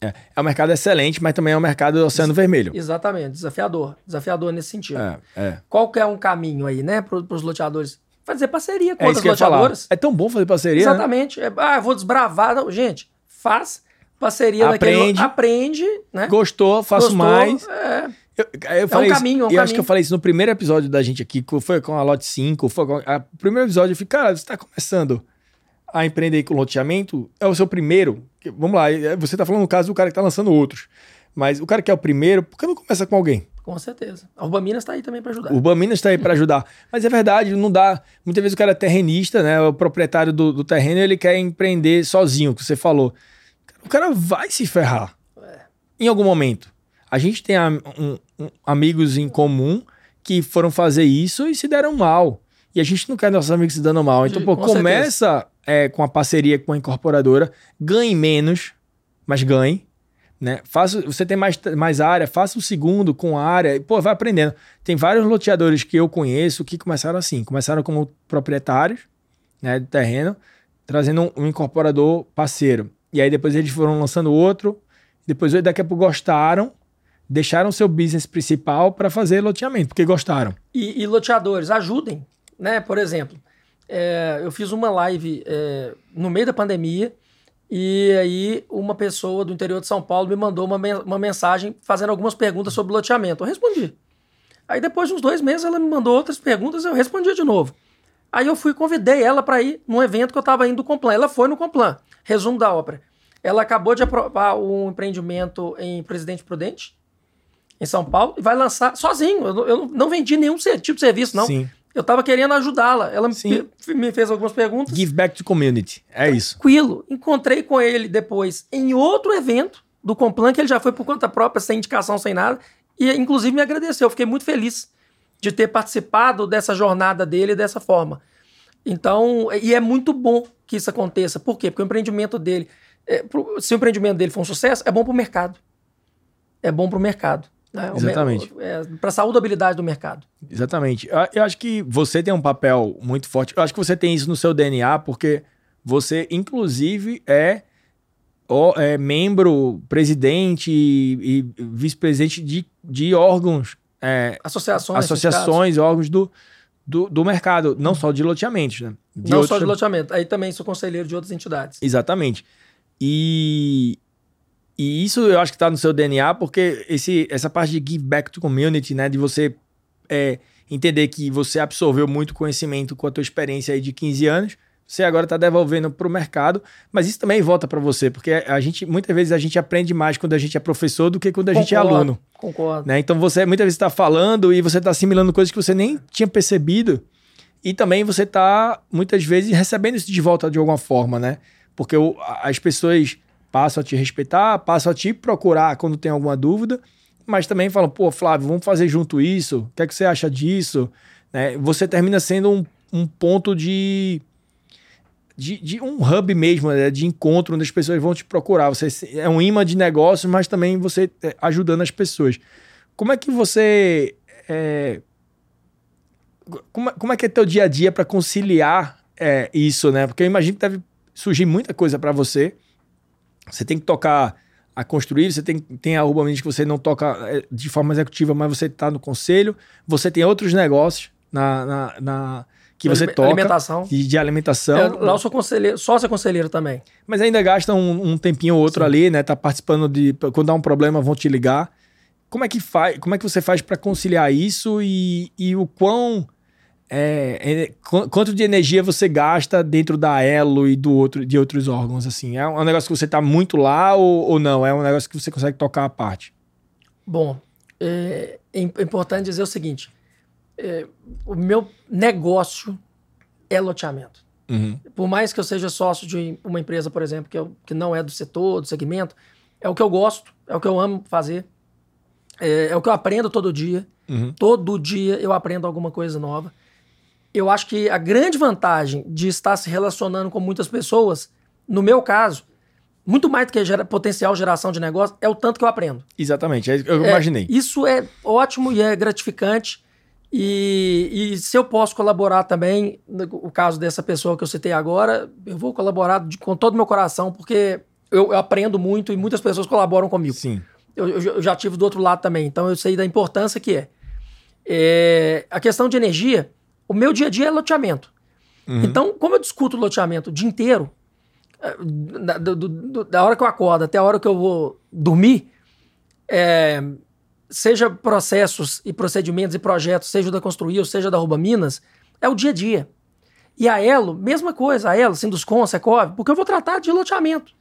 É, é um mercado excelente, mas também é um mercado do Oceano Vermelho. exatamente, desafiador. Desafiador nesse sentido. É, é. Qual que é um caminho aí, né, para os loteadores? Fazer parceria com É outras loteadoras. É tão bom fazer parceria. né? Exatamente. É, ah, vou desbravar. Não, gente, faz parceria Aprende. naquele. Aprende, né? Gostou, faço Gostou, mais. É, Eu, eu falei isso- caminho, é um eu acho que caminho. eu falei isso no primeiro episódio da gente aqui, que foi com a Lote 5. Foi com a, o primeiro episódio, eu falei, cara, você está começando a empreender com loteamento, é o seu primeiro. Vamos lá, é- você está falando no caso do cara que está lançando outros. Mas o cara que é o primeiro, por que não começa com alguém? com certeza. A Urba Minas está aí também para ajudar. O Baminas está aí para ajudar. Mas é verdade, não dá. Muitas vezes o cara é terrenista, né? O proprietário do, do terreno, ele quer empreender sozinho, que você falou. O cara vai se ferrar. Em algum momento. A gente tem um- um- amigos em comum que foram fazer isso e se deram mal. E a gente não quer nossos amigos se dando mal. Então, De- pô, com começa é, com a parceria com a incorporadora, ganhe menos, mas ganhe. Né? Faça, você tem mais, mais área, faça o segundo com área, e, pô, vai aprendendo. Tem vários loteadores que eu conheço que começaram assim, começaram como proprietários né, do terreno, trazendo um, um incorporador parceiro. E aí depois eles foram lançando outro, depois daqui a pouco gostaram, deixaram seu business principal para fazer loteamento, porque gostaram. E, e loteadores, ajudem, né? Por exemplo, é, eu fiz uma live é, no meio da pandemia e aí uma pessoa do interior de São Paulo me mandou uma, uma mensagem fazendo algumas perguntas sobre loteamento. Eu respondi. Aí depois de uns dois meses ela me mandou outras perguntas eu respondi de novo. Aí eu fui convidei ela para ir num evento que eu estava indo do Complan. Ela foi no Complan. Resumo da ópera. Ela acabou de aprovar um empreendimento em Presidente Prudente. em São Paulo e vai lançar sozinho. Eu, eu não vendi nenhum tipo de serviço, não. Sim. Eu estava querendo ajudá-la. Ela Sim. me fez algumas perguntas. Give back to community. É isso. Tranquilo. Encontrei com ele depois em outro evento do Complan, que ele já foi por conta própria, sem indicação, sem nada. E inclusive me agradeceu. Eu fiquei muito feliz de ter participado dessa jornada dele dessa forma. Então, e é muito bom que isso aconteça. Por quê? Porque o empreendimento dele, é, se o empreendimento dele for um sucesso, é bom para o mercado. É bom para o mercado. Né? Exatamente. É, para a saudabilidade do mercado. Exatamente. Eu, eu, acho que você tem um papel muito forte. Eu acho que você tem isso no seu DNA, porque você, inclusive, é, é membro, presidente e, e vice-presidente de, de órgãos. É, associações. Associações, órgãos do, do, do, mercado, não só de loteamentos, né? De não só de loteamento. Aí também sou conselheiro de outras entidades. Exatamente. E, e isso eu acho que está no seu DNA, porque esse, essa parte de give back to community, né? De você é, entender que você absorveu muito conhecimento com a tua experiência aí de 15 anos, você agora está devolvendo para o mercado, mas isso também volta para você, porque a gente muitas vezes a gente aprende mais quando a gente é professor do que quando a concordo, gente é aluno. Concordo. Né? Então você muitas vezes está falando e você está assimilando coisas que você nem tinha percebido. E também você está, muitas vezes, recebendo isso de volta de alguma forma, né? Porque o, as pessoas passam a te respeitar, passam a te procurar quando tem alguma dúvida, mas também falam, pô, Flávio, vamos fazer junto isso, o que é que você acha disso? Né? Você termina sendo um, um ponto de, de, de, um hub mesmo, né? de encontro, onde as pessoas vão te procurar. Você é um imã de negócios, mas também você é, ajudando as pessoas. Como é que você... É, como, como é que é teu dia a dia para conciliar é, isso, né? Porque eu imagino que deve surgir muita coisa para você, você tem que tocar a construir, você tem, tem a urbanamente que você não toca é, de forma executiva, mas você está no conselho. Você tem outros negócios na, na, na que você toca. Alimentação. De, de alimentação. É, lá eu sou conselheiro, sócio conselheiro também. Mas ainda gasta um, um tempinho ou outro Sim. ali, né? Tá participando de. Quando dá um problema, vão te ligar. Como é que, faz, como é que você faz para conciliar isso e, e o quão é, é, quanto de energia você gasta dentro da Elo e do outro, de outros órgãos, assim? É um negócio que você está muito lá ou, ou não? É um negócio que você consegue tocar à parte? Bom, é, é importante dizer o seguinte: é, o meu negócio é loteamento. Uhum. Por mais que eu seja sócio de uma empresa, por exemplo, que, eu, que não é do setor, do segmento, é o que eu gosto, é o que eu amo fazer, é, é o que eu aprendo todo dia. Uhum. Todo dia eu aprendo alguma coisa nova eu acho que a grande vantagem de estar se relacionando com muitas pessoas, no meu caso, muito mais do que gera, potencial geração de negócio, é o tanto que eu aprendo. Exatamente, é eu é, imaginei. Isso é ótimo e é gratificante. E, e, se eu posso colaborar também, no caso dessa pessoa que eu citei agora, eu vou colaborar de, com todo o meu coração, porque eu, eu, aprendo muito e muitas pessoas colaboram comigo. Sim. Eu, eu, já tive do outro lado também, então eu sei da importância que é. é a questão de energia, o meu dia a dia é loteamento. Uhum. Então, como eu discuto loteamento o dia inteiro, eh, da, do, do, da, hora que eu acordo até a hora que eu vou dormir, é, seja processos e procedimentos e projetos, seja da Construir ou seja da Rouba Minas, é o dia a dia. E a Elo, mesma coisa, a Elo, Sinduscon, Secov, porque eu vou tratar de loteamento.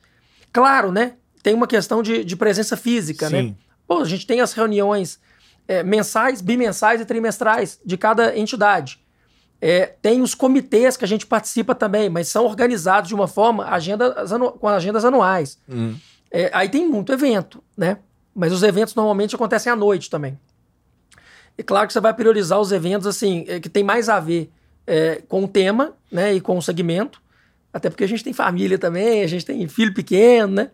Claro, né? Tem uma questão de, de presença física, né? Sim. né? Pô, a gente tem as reuniões é, mensais, bimensais e trimestrais de cada entidade. É, tem os comitês que a gente participa também, mas são organizados de uma forma agenda, com agendas anuais. Uhum. É, aí tem muito evento, né? Mas os eventos normalmente acontecem à noite também. E claro que você vai priorizar os eventos assim é, que tem mais a ver é, com o tema, né, e com o segmento. Até porque a gente tem família também, a gente tem filho pequeno, né?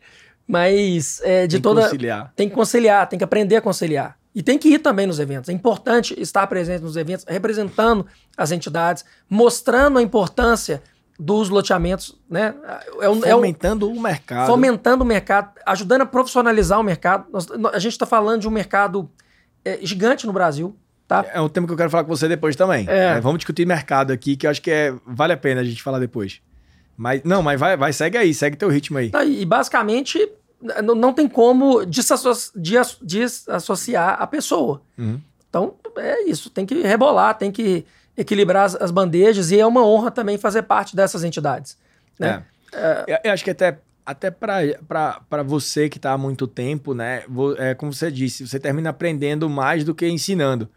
Mas é, de tem toda conciliar. tem que conciliar, tem que aprender a conciliar. E tem que ir também nos eventos. É importante estar presente nos eventos, representando as entidades, mostrando a importância dos loteamentos, né? É um, fomentando é um, o mercado. Fomentando o mercado, ajudando a profissionalizar o mercado. Nós, a gente está falando de um mercado é, gigante no Brasil. Tá? É um tema que eu quero falar com você depois também. É. É, vamos discutir mercado aqui, que eu acho que é, vale a pena a gente falar depois. Mas, não, mas vai, vai, segue aí, segue teu ritmo aí. Tá, e basicamente não, não tem como desassociar a pessoa. Uhum. Então, é isso. Tem que rebolar, tem que equilibrar as, as, bandejas e é uma honra também fazer parte dessas entidades. Né? É. É... Eu, eu acho que até até para você que está há muito tempo, né? É como você disse, você termina aprendendo mais do que ensinando.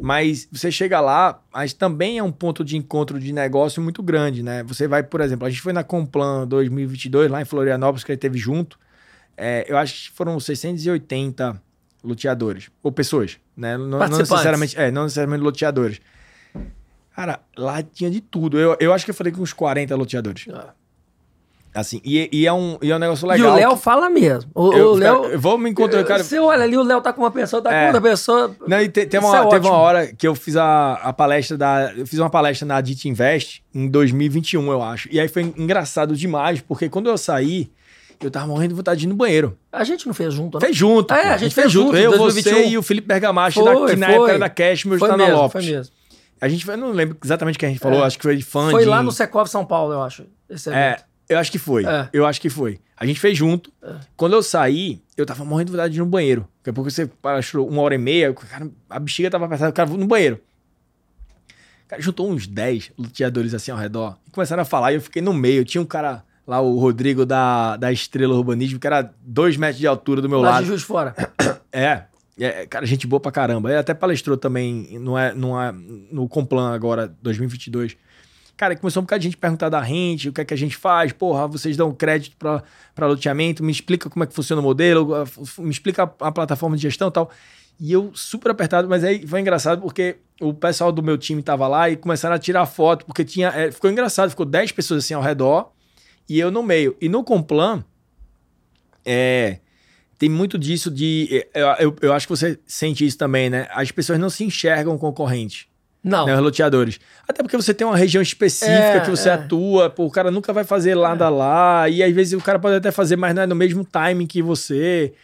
Mas você chega lá, mas também é um ponto de encontro de negócio muito grande, né? Você vai, por exemplo, a gente foi na Complan 2022 lá em Florianópolis, que ele teve junto. É, eu acho que foram 680 loteadores, ou pessoas, né? Não, não necessariamente, é, não necessariamente loteadores. Cara, lá tinha de tudo. Eu, eu acho que eu falei com uns 40 loteadores. Ah. Assim, e, e, é um, e é um negócio legal. E o Léo que... fala mesmo. O, eu, o Léo. Vou me encontrar, cara. Você olha ali, o Léo tá com uma pessoa, tá é. com outra pessoa. Não, e te, tem uma, é teve uma hora que eu fiz a, a palestra da. Eu fiz uma palestra na Dit Invest em 2021, eu acho. E aí foi engraçado demais, porque quando eu saí, eu tava morrendo de vontade de ir no banheiro. A gente não fez junto, né? Fez junto. É, a gente fez, fez junto. Eu, 2021. você e o Felipe Bergamacho, que na época era da Cash, meu está na Lopes. Foi mesmo. A gente, eu não lembro exatamente o que a gente falou, é. acho que foi de fã Foi lá no Secov São Paulo, eu acho, esse é, evento. É, eu acho que foi. É. Eu acho que foi. A gente fez junto. É. Quando eu saí, eu tava morrendo de vontade de ir no banheiro. Daqui a pouco você parou uma hora e meia, cara, a bexiga tava apertada, o cara no banheiro. O cara juntou uns 10 luteadores assim ao redor. E começaram a falar e eu fiquei no meio. Tinha um cara lá, o Rodrigo da, da Estrela Urbanismo, que era dois metros de altura do meu lá lado. De Fora. É. É, cara, gente boa pra caramba. Ele até palestrou também no, é, no, é, no Complan agora, 2022. Cara, começou um bocado de gente perguntar da rente, o que é que a gente faz, porra, vocês dão crédito para loteamento, me explica como é que funciona o modelo, me explica a, a plataforma de gestão e tal. E eu super apertado, mas aí foi engraçado porque o pessoal do meu time tava lá e começaram a tirar foto, porque tinha. É, ficou engraçado, ficou 10 pessoas assim ao redor e eu no meio. E no Complan, é, tem muito disso de. Eu, eu, eu, acho que você sente isso também, né? As pessoas não se enxergam concorrente. Não. Né, os loteadores. Até porque você tem uma região específica é, que você é. atua, pô, o cara nunca vai fazer nada é. lá, e às vezes o cara pode até fazer, mas não é no mesmo timing que você.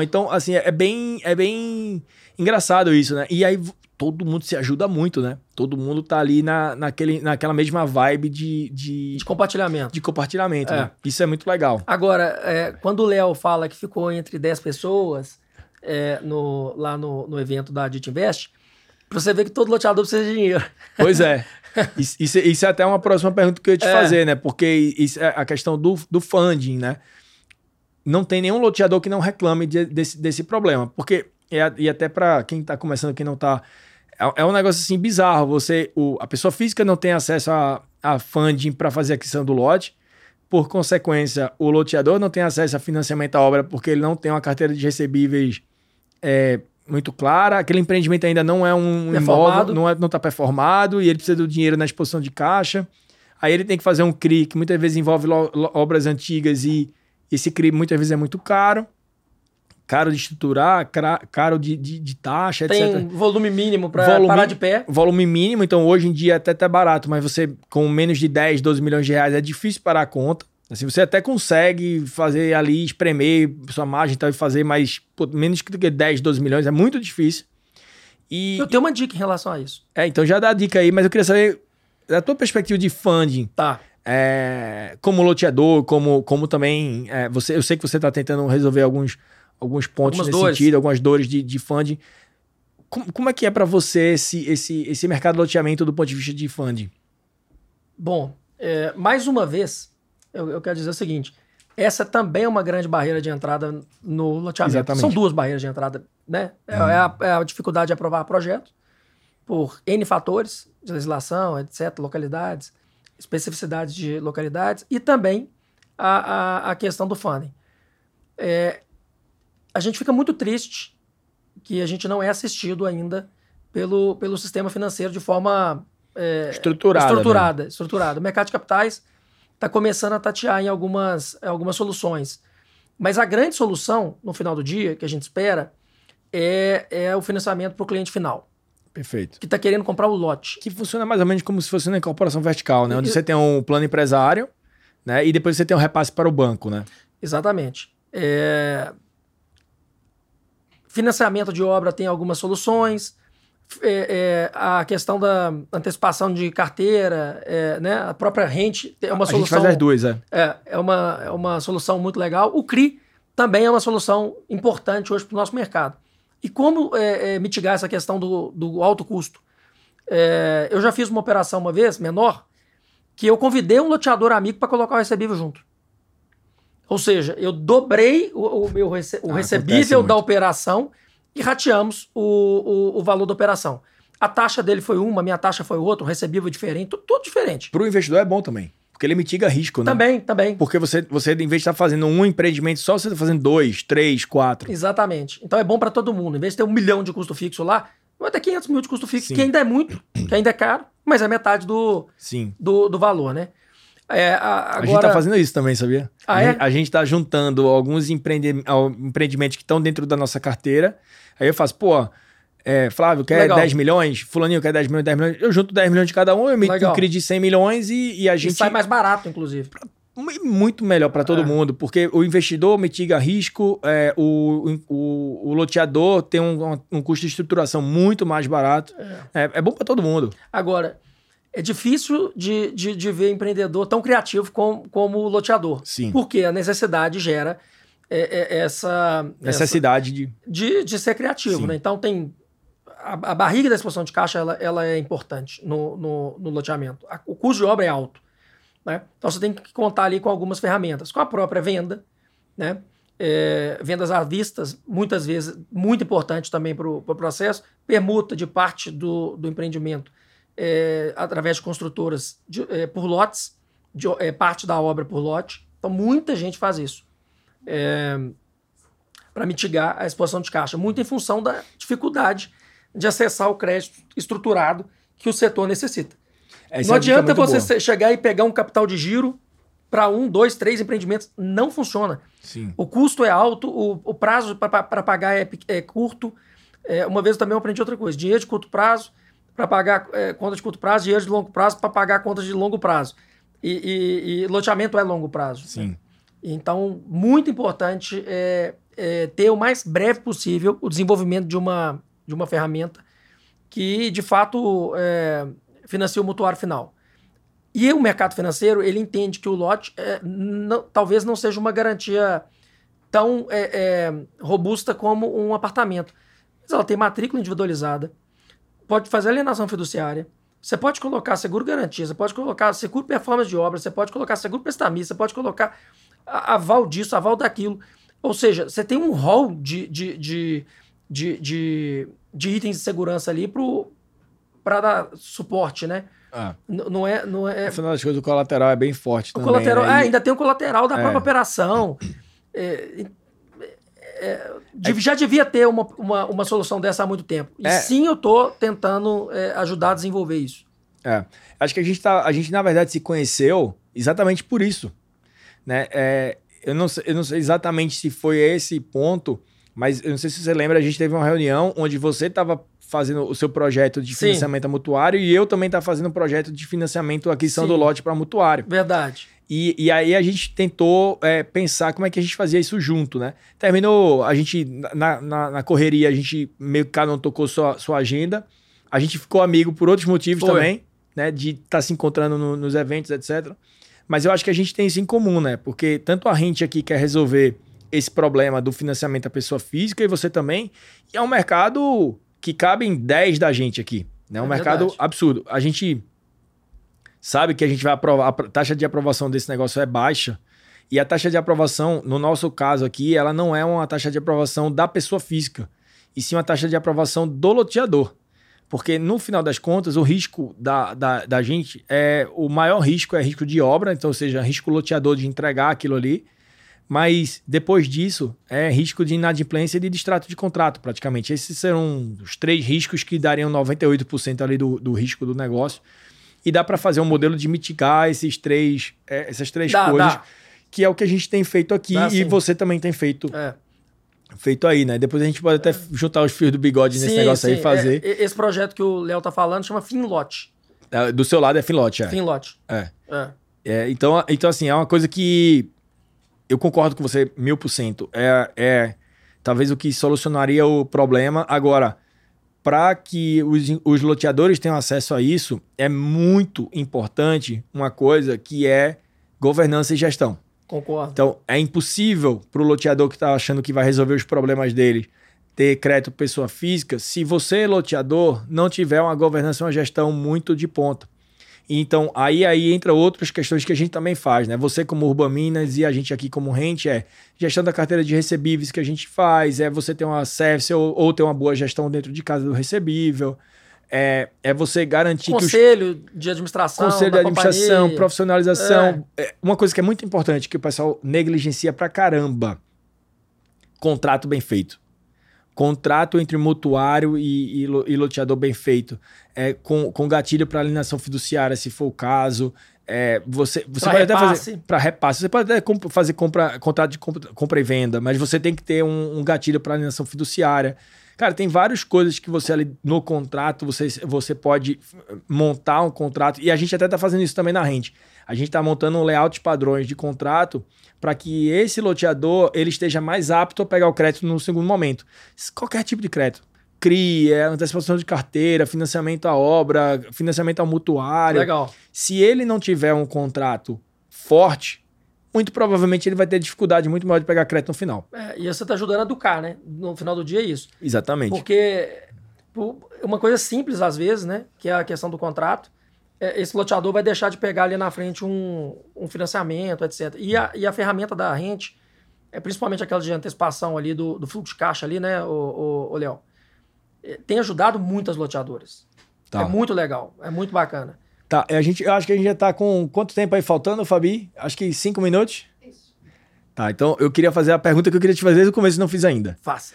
Então, assim, é bem, é bem engraçado isso, né? E aí todo mundo se ajuda muito, né? Todo mundo tá ali na, naquele, naquela mesma vibe de, de, de compartilhamento. De compartilhamento, é. né? Isso é muito legal. Agora, é, quando o Léo fala que ficou entre 10 pessoas é, no, lá no, no evento da Dit Invest, Pra você ver que todo loteador precisa de dinheiro. Pois é. Isso, isso, isso, é até uma próxima pergunta que eu ia te é. fazer, né? Porque isso é a questão do, do funding, né? Não tem nenhum loteador que não reclame de, desse, desse problema. Porque, e até para quem tá começando, quem não tá. É, é, um negócio assim bizarro. Você, o, a pessoa física não tem acesso a, a funding para fazer a aquisição do lote. Por consequência, o loteador não tem acesso a financiamento à obra porque ele não tem uma carteira de recebíveis é, muito clara. Aquele empreendimento ainda não é um imóvel, não, é, não tá performado e ele precisa do dinheiro na exposição de caixa. Aí ele tem que fazer um CRI, que muitas vezes envolve obras antigas e esse CRI muitas vezes é muito caro. Caro de estruturar, caro de, de, de taxa, tem etc. Tem volume mínimo para parar de pé. Volume mínimo, então hoje em dia até tá barato, mas você com menos de 10, 12 milhões de reais é difícil parar a conta. Assim, você até consegue fazer ali, espremer sua margem e tal, e fazer mais, pô, menos que 10, 12 milhões, é muito difícil. E, eu tenho uma dica em relação a isso. É, então já dá a dica aí, mas eu queria saber, da tua perspectiva de funding, tá. É, como loteador, como, como também, é, você, eu sei que você está tentando resolver alguns, alguns pontos algumas nesse dores. sentido, algumas dores de, de funding. Como, como é que é para você esse, esse, esse mercado de loteamento do ponto de vista de funding? Bom, é, mais uma vez, eu, eu quero dizer o seguinte: essa também é uma grande barreira de entrada no loteamento. Exatamente. São duas barreiras de entrada, né? É, hum. é, a, é, a, dificuldade de aprovar projeto por N fatores, de legislação, etc., localidades, especificidades de localidades, e também a, a, a questão do funding. É, a gente fica muito triste que a gente não é assistido ainda pelo, pelo sistema financeiro de forma é, estruturada. Estruturada, né? estruturada. O mercado de capitais está começando a tatear em algumas, algumas soluções. Mas a grande solução, no final do dia, que a gente espera, é, é o financiamento para o cliente final. Perfeito. Que está querendo comprar o lote. Que funciona mais ou menos como se fosse uma incorporação vertical, né? Onde você tem um plano empresário, né? E depois você tem um repasse para o banco, né? Exatamente. É... Financiamento de obra tem algumas soluções é, é, a questão da antecipação de carteira, é, né? a própria rente é uma a solução. A gente faz as duas, é. É, é, uma, é uma solução muito legal. O CRI também é uma solução importante hoje para o nosso mercado. E como é, é, mitigar essa questão do, do alto custo? É, eu já fiz uma operação uma vez, menor, que eu convidei um loteador amigo para colocar o recebível junto. Ou seja, eu dobrei o, o meu rece o Ah, recebível da operação e rateamos o, o, o valor da operação. A taxa dele foi uma, minha taxa foi outra, o recebível diferente, tudo, tudo diferente. Para o investidor é bom também, porque ele mitiga risco, né? Também, também. Porque você, você, em vez de estar fazendo um empreendimento só, você está fazendo dois, três, quatro. Exatamente. Então é bom para todo mundo. Em vez de ter um milhão de custo fixo lá, vai ter 500 mil de custo fixo, Sim. que ainda é muito, que ainda é caro, mas é metade do, Sim. do, do valor, né? É, a, A agora, gente tá fazendo isso também, sabia? Ah, a, é? gente, a gente tá juntando alguns empreende- empreendimentos que estão dentro da nossa carteira. Aí eu faço, pô, é, Flávio, quer Legal. 10 milhões? Fulaninho quer 10 milhões, 10 milhões. Eu junto 10 milhões de cada um, eu emito Legal. um CRI de 100 milhões e, e a e gente. sai mais barato, inclusive. mu- Muito melhor para todo É. mundo, porque o investidor mitiga risco, é, o, o, o loteador tem um, um custo de estruturação muito mais barato. É, é bom para todo mundo. Agora, é difícil de, de, de ver empreendedor tão criativo como, como o loteador. Sim. Porque a necessidade gera é, é, essa, essa Necessidade de. de, de ser criativo, né? Então tem a, a barriga da exposição de caixa ela, ela é importante no, no, no loteamento. A- o custo de obra é alto, né? Então você tem que contar ali com algumas ferramentas, com a própria venda, né? É, vendas à vista, muitas vezes muito importante também para o pro processo, permuta de parte do, do empreendimento é, através de construtoras de- é, por lotes, de, é, parte da obra por lote. Então muita gente faz isso para mitigar a exposição de caixa, muito em função da dificuldade de acessar o crédito estruturado que o setor necessita. Essa não é adianta você boa. chegar e pegar um capital de giro para um, dois, três empreendimentos. Não funciona. Sim. O custo é alto, o, o prazo para pagar é, é curto. É, uma vez eu também aprendi outra coisa: dinheiro de curto prazo para pagar é, conta de curto prazo, dinheiro de longo prazo para pagar contas de longo prazo. E, e- e loteamento é longo prazo. Sim. Então, muito importante é, é ter o mais breve possível o desenvolvimento de uma, de uma ferramenta que, de fato, é, financia o mutuário final. E o mercado financeiro, ele entende que o lote é, não- talvez não seja uma garantia tão é, é, robusta como um apartamento. Mas ela tem matrícula individualizada, pode fazer alienação fiduciária, você pode colocar seguro garantia, você pode colocar seguro performance de obra, você pode colocar seguro prestamista, você pode colocar aval disso, aval daquilo. Ou seja, você tem um rol de, de, de, de, de, de itens de segurança ali para dar suporte, né? Ah, Não é. Não é no final das coisas, o colateral é bem forte o também. colateral. né? E- ainda tem o colateral da É. própria operação. É, é, já devia ter uma, uma, uma solução dessa há muito tempo. E É. sim, eu estou tentando é, ajudar a desenvolver isso. É. Acho que a gente, tá, a gente, na verdade, se conheceu exatamente por isso. Né? É, eu, não, sei- eu não sei exatamente se foi esse ponto, mas eu não sei se você lembra, a gente teve uma reunião onde você estava fazendo o seu projeto de Sim. financiamento a mutuário e eu também estava fazendo um projeto de financiamento, aquisição Sim. do lote para mutuário. Verdade. E, e aí a gente tentou é, pensar como é que a gente fazia isso junto, né? Terminou, a gente, na, na, na correria, a gente meio que cada um tocou sua, sua agenda. A gente ficou amigo por outros motivos Foi. também, né? De estar se encontrando no- nos eventos, etc. Mas eu acho que a gente tem isso em comum, né? Porque tanto a gente aqui quer resolver esse problema do financiamento à pessoa física e você também. E é um mercado que cabe em 10 da gente aqui. né? É um É mercado verdade. absurdo. A gente sabe que a gente vai aprovar, a taxa de aprovação desse negócio é baixa. E a taxa de aprovação, no nosso caso aqui, ela não é uma taxa de aprovação da pessoa física, e sim uma taxa de aprovação do loteador. Porque no final das contas, o risco da, da, da gente é. O maior risco é risco de obra, então, ou seja, risco loteador de entregar aquilo ali. Mas depois disso, é risco de inadimplência e de distrato de contrato, praticamente. Esses serão os três riscos que dariam 98% ali do, do risco do negócio. E dá para fazer um modelo de mitigar esses três, é, essas três Dá, coisas, dá. que é o que a gente tem feito aqui Dá, e sim. você também tem feito, É. feito aí, né? Depois a gente pode até juntar os fios do bigode nesse Sim, negócio aí sim. e fazer. É, esse projeto que o Léo tá falando chama Finlote. É, Do seu lado é Finlote, é. Finlote. É. É. É, então, então, assim, é uma coisa que eu concordo com você mil por cento. É, é talvez o que solucionaria o problema. Agora, para que os, os loteadores tenham acesso a isso, é muito importante uma coisa que é governança e gestão. Concordo. Então, é impossível para o loteador que está achando que vai resolver os problemas dele ter crédito pessoa física se você, loteador, não tiver uma governança e uma gestão muito de ponta. Então, aí, aí entra outras questões que a gente também faz, né? Você como Urban Minas e a gente aqui como Rente é gestão da carteira de recebíveis que a gente faz, é você ter uma service ou, ou ter uma boa gestão dentro de casa do recebível, é, é você garantir conselho que os... de administração, conselho de administração, companhia. profissionalização, é. É uma coisa que é muito importante que o pessoal negligencia pra caramba, contrato bem feito contrato entre mutuário e, e, e loteador bem feito, é, com, com gatilho para alienação fiduciária, se for o caso. É, você você pode repasse. até fazer para repasse. Você pode até fazer compra, contrato de compra, compra, e venda, mas você tem que ter um, um gatilho para alienação fiduciária. Cara, tem várias coisas que você ali no contrato você, você pode montar um contrato e a gente até está fazendo isso também na rente. A gente está montando um layout padrões de contrato para que esse loteador ele esteja mais apto a pegar o crédito no segundo momento. Qualquer tipo de crédito. CRI, é, antecipação de carteira, financiamento à obra, financiamento ao mutuário. Legal. Se ele não tiver um contrato forte, muito provavelmente ele vai ter dificuldade muito maior de pegar crédito no final. É, e você está ajudando a educar, né? No final do dia é isso. Exatamente. Porque uma coisa simples às vezes, né? Que é a questão do contrato é, esse loteador vai deixar de pegar ali na frente um, um financiamento, etc. E a, e a ferramenta da rente, é principalmente aquela de antecipação ali do, do fluxo de caixa ali, né, o, o, o Léo, tem ajudado muitas loteadoras. Tá. É muito legal, é muito bacana. Tá, a gente, eu acho que a gente já tá com quanto tempo aí faltando, Fabi? Acho que cinco minutos? Isso. Tá, então eu queria fazer a pergunta que eu queria te fazer desde o começo e não fiz ainda. Faça.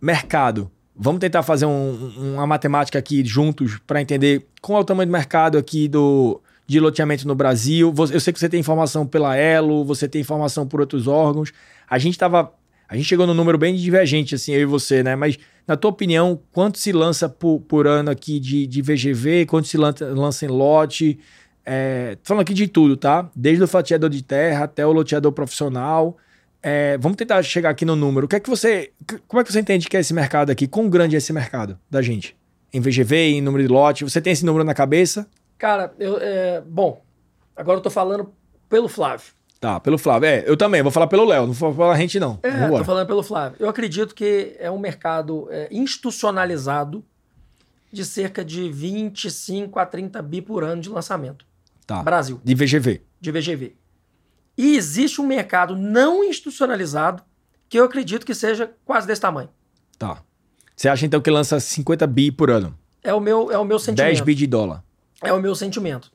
Mercado. Vamos tentar fazer um, uma matemática aqui juntos para entender qual é o tamanho do mercado aqui do, de loteamento no Brasil. Eu sei que você tem informação pela Elo, você tem informação por outros órgãos. A gente estava. A gente chegou num número bem divergente, assim, eu e você, né? Mas, na tua opinião, quanto se lança por, por ano aqui de, de VGV? Quanto se lança, lança em lote? É, falando aqui de tudo, tá? Desde o fatiador de terra até o loteador profissional. É, vamos tentar chegar aqui no número. O que é que você. Como é que você entende que é esse mercado aqui? Quão grande é esse mercado da gente? Em VGV, em número de lote? Você tem esse número na cabeça? Cara, eu. É, bom, agora eu tô falando pelo Flávio. Tá, pelo Flávio. É, eu também, vou falar pelo Léo, não vou falar a gente, não. É, Vambora. tô falando pelo Flávio. Eu acredito que é um mercado é, institucionalizado de cerca de 25 a 30 bi por ano de lançamento. Tá. Brasil. De VGV. De VGV. E existe um mercado não institucionalizado que eu acredito que seja quase desse tamanho. Tá. Você acha então que lança 50 bi por ano? É o meu, é o meu sentimento. 10 bi de dólar. É o meu sentimento.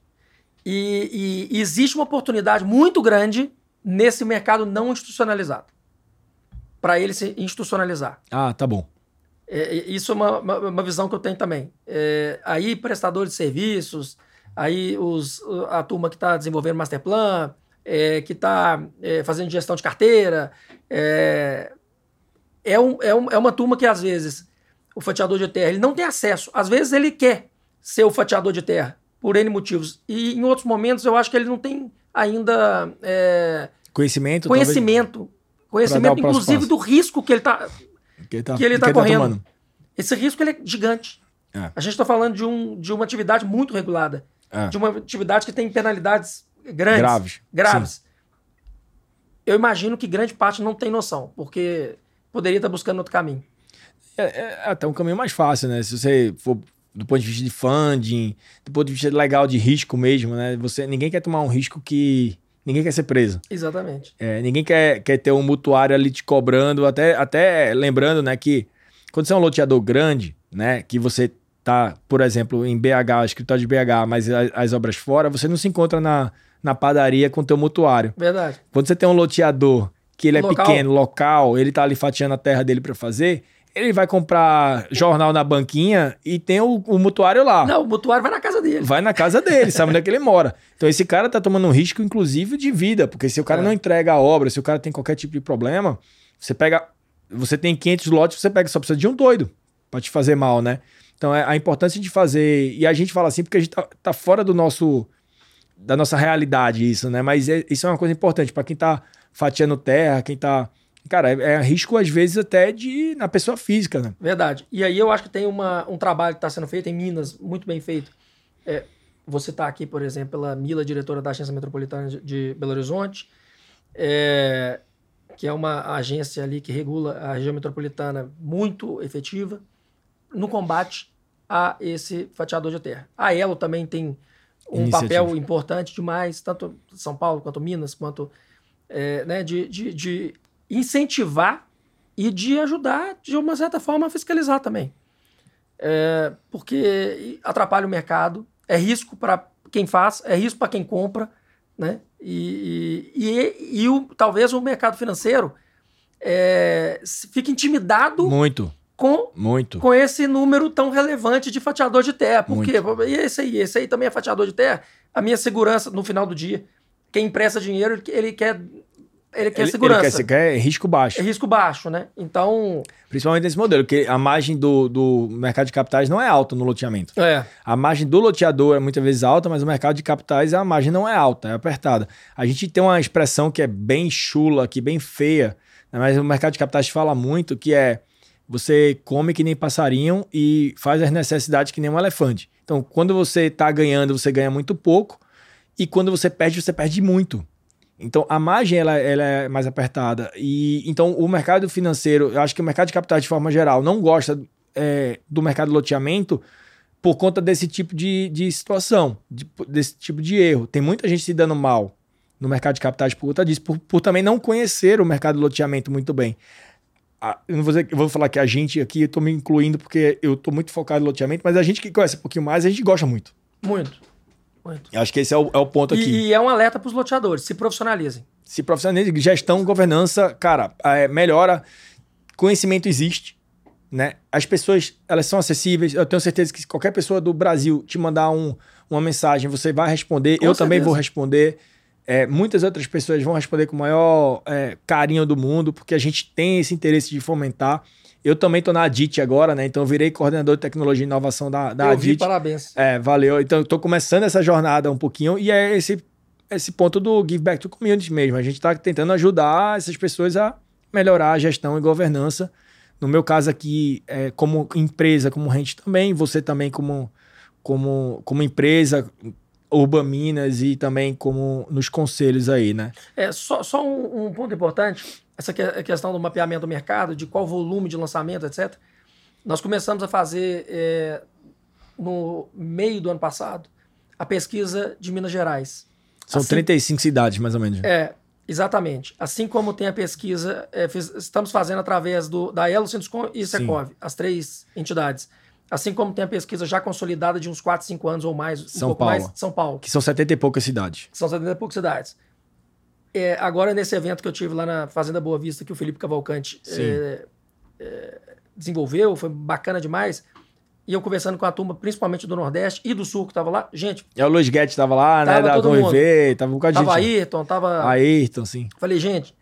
E, e, existe uma oportunidade muito grande nesse mercado não institucionalizado. Para ele se institucionalizar. Ah, tá bom. É, isso é uma, uma, uma, visão que eu tenho também. É, aí, prestadores de serviços, aí os, a turma que está desenvolvendo masterplan, é, que está é, fazendo gestão de carteira. É, é, um, é, um, é uma turma que, às vezes, o fatiador de terra ele não tem acesso. Às vezes, ele quer ser o fatiador de terra, por N motivos. E em outros momentos, eu acho que ele não tem ainda. É, conhecimento. Conhecimento. Conhecimento, inclusive, do risco que ele está que ele tá, que ele tá, tá correndo. Tá Esse risco ele é gigante. É. A gente está falando de, um, de uma atividade muito regulada. É. De uma atividade que tem penalidades grandes. Graves. Graves. Sim. Eu imagino que grande parte não tem noção, porque poderia estar buscando outro caminho. É, é até um caminho mais fácil, né? Se você for do ponto de vista de funding, do ponto de vista legal de risco mesmo, né? Você, ninguém quer tomar um risco que ninguém quer ser preso. Exatamente. É, ninguém quer, quer ter um mutuário ali te cobrando, até, até lembrando, né, que quando você é um loteador grande, né, que você tá, por exemplo, em BH, escritório de BH, mas as, as obras fora, você não se encontra na, na padaria com o teu mutuário. Verdade. Quando você tem um loteador que ele é local. pequeno, local, ele tá ali fatiando a terra dele para fazer, ele vai comprar jornal na banquinha e tem o, o, mutuário lá. Não, o mutuário vai na casa dele. Vai na casa dele, sabe onde é que ele mora. Então esse cara tá tomando um risco, inclusive, de vida, porque se o cara é. não entrega a obra, se o cara tem qualquer tipo de problema, você pega. Você tem 500 lotes, você pega, só precisa de um doido para te fazer mal, né? Então é a importância de fazer. E a gente fala assim porque a gente tá, tá fora do nosso da nossa realidade isso, né? Mas é, isso é uma coisa importante para quem tá fatiando terra, quem tá. Cara, é, é risco às vezes até de na pessoa física, né? Verdade. E aí eu acho que tem uma, um trabalho que está sendo feito em Minas, muito bem feito. É, você está aqui, por exemplo, pela Mila, diretora da Agência Metropolitana de Belo Horizonte, é, que é uma agência ali que regula a região metropolitana muito efetiva no combate a esse fatiador de terra. A Elo também tem um papel importante demais, tanto São Paulo quanto Minas, quanto é, né, de, de, de, incentivar e de ajudar, de uma certa forma, a fiscalizar também. É, porque atrapalha o mercado, é risco para quem faz, é risco para quem compra, né? E, e, e, e o, talvez o mercado financeiro é, fique intimidado muito com, muito. com esse número tão relevante de fatiador de terra. Por quê? E esse aí, esse aí também é fatiador de terra. A minha segurança no final do dia. Quem empresta dinheiro, ele quer ele quer ele, segurança. Ele quer, quer risco baixo. É risco baixo, né? Então. Principalmente nesse modelo, porque a margem do, do mercado de capitais não é alta no loteamento. É. A margem do loteador é muitas vezes alta, mas o mercado de capitais a margem não é alta, é apertada. A gente tem uma expressão que é bem chula aqui, bem feia, né? mas o mercado de capitais fala muito que é você come que nem passarinho e faz as necessidades que nem um elefante. Então, quando você está ganhando, você ganha muito pouco, e quando você perde, você perde muito. Então, a margem ela, ela é mais apertada. E então, o mercado financeiro, eu acho que o mercado de capitais, de forma geral, não gosta é, do mercado de loteamento por conta desse tipo de, de situação, de, desse tipo de erro. Tem muita gente se dando mal no mercado de capitais por conta disso, por, por também não conhecer o mercado de loteamento muito bem eu não vou, dizer, eu vou falar que a gente aqui, eu tô me incluindo porque eu tô muito focado no loteamento, mas a gente que conhece um pouquinho mais, a gente gosta muito. Muito. Muito. Eu acho que esse é o, é o ponto aqui. E, e é um alerta para os loteadores, se profissionalizem. Se profissionalizem, gestão, governança, cara, é, melhora, conhecimento existe, né? As pessoas, elas são acessíveis, eu tenho certeza que se qualquer pessoa do Brasil te mandar um, uma mensagem, você vai responder, Com eu certeza. também vou responder. É, muitas outras pessoas vão responder com o maior é, carinho do mundo, porque a gente tem esse interesse de fomentar. Eu também estou na Adit agora, né? Então eu virei coordenador de tecnologia e inovação da, da eu Adit. Vi, parabéns. É, valeu. Então eu estou começando essa jornada um pouquinho e é esse, esse ponto do give back to community mesmo. A gente está tentando ajudar essas pessoas a melhorar a gestão e governança. No meu caso aqui, é, como empresa, como rente também, você também como, como, como empresa, Urban Minas e também como nos conselhos aí, né? É, só, só um, um ponto importante, essa questão do mapeamento do mercado, de qual volume de lançamento, etc. Nós começamos a fazer é, no meio do ano passado a pesquisa de Minas Gerais. São assim, 35 cidades, mais ou menos. É, exatamente. Assim como tem a pesquisa, é, fiz, estamos fazendo através do, da Elo, Sinduscom e Secov, as três entidades. Assim como tem a pesquisa já consolidada de uns 4, 5 anos ou mais, São um Paulo. mais, São Paulo. Que são 70 e poucas cidades. São 70 e poucas cidades. É, agora, nesse evento que eu tive lá na Fazenda Boa Vista, que o Felipe Cavalcante é, é, desenvolveu, foi bacana demais. E eu conversando com a turma, principalmente do Nordeste e do Sul, que tava lá. Gente. É, o Luiz Guedes tava lá, né, tava né? Da Conviver, tava um bocado de Tava gente. Ayrton, tava. Ayrton, sim. Falei, gente,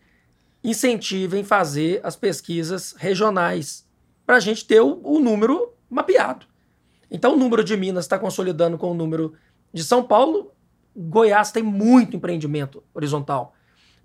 incentivem fazer as pesquisas regionais para a gente ter o, o número mapeado. Então o número de Minas está consolidando com o número de São Paulo. Goiás tem muito empreendimento horizontal.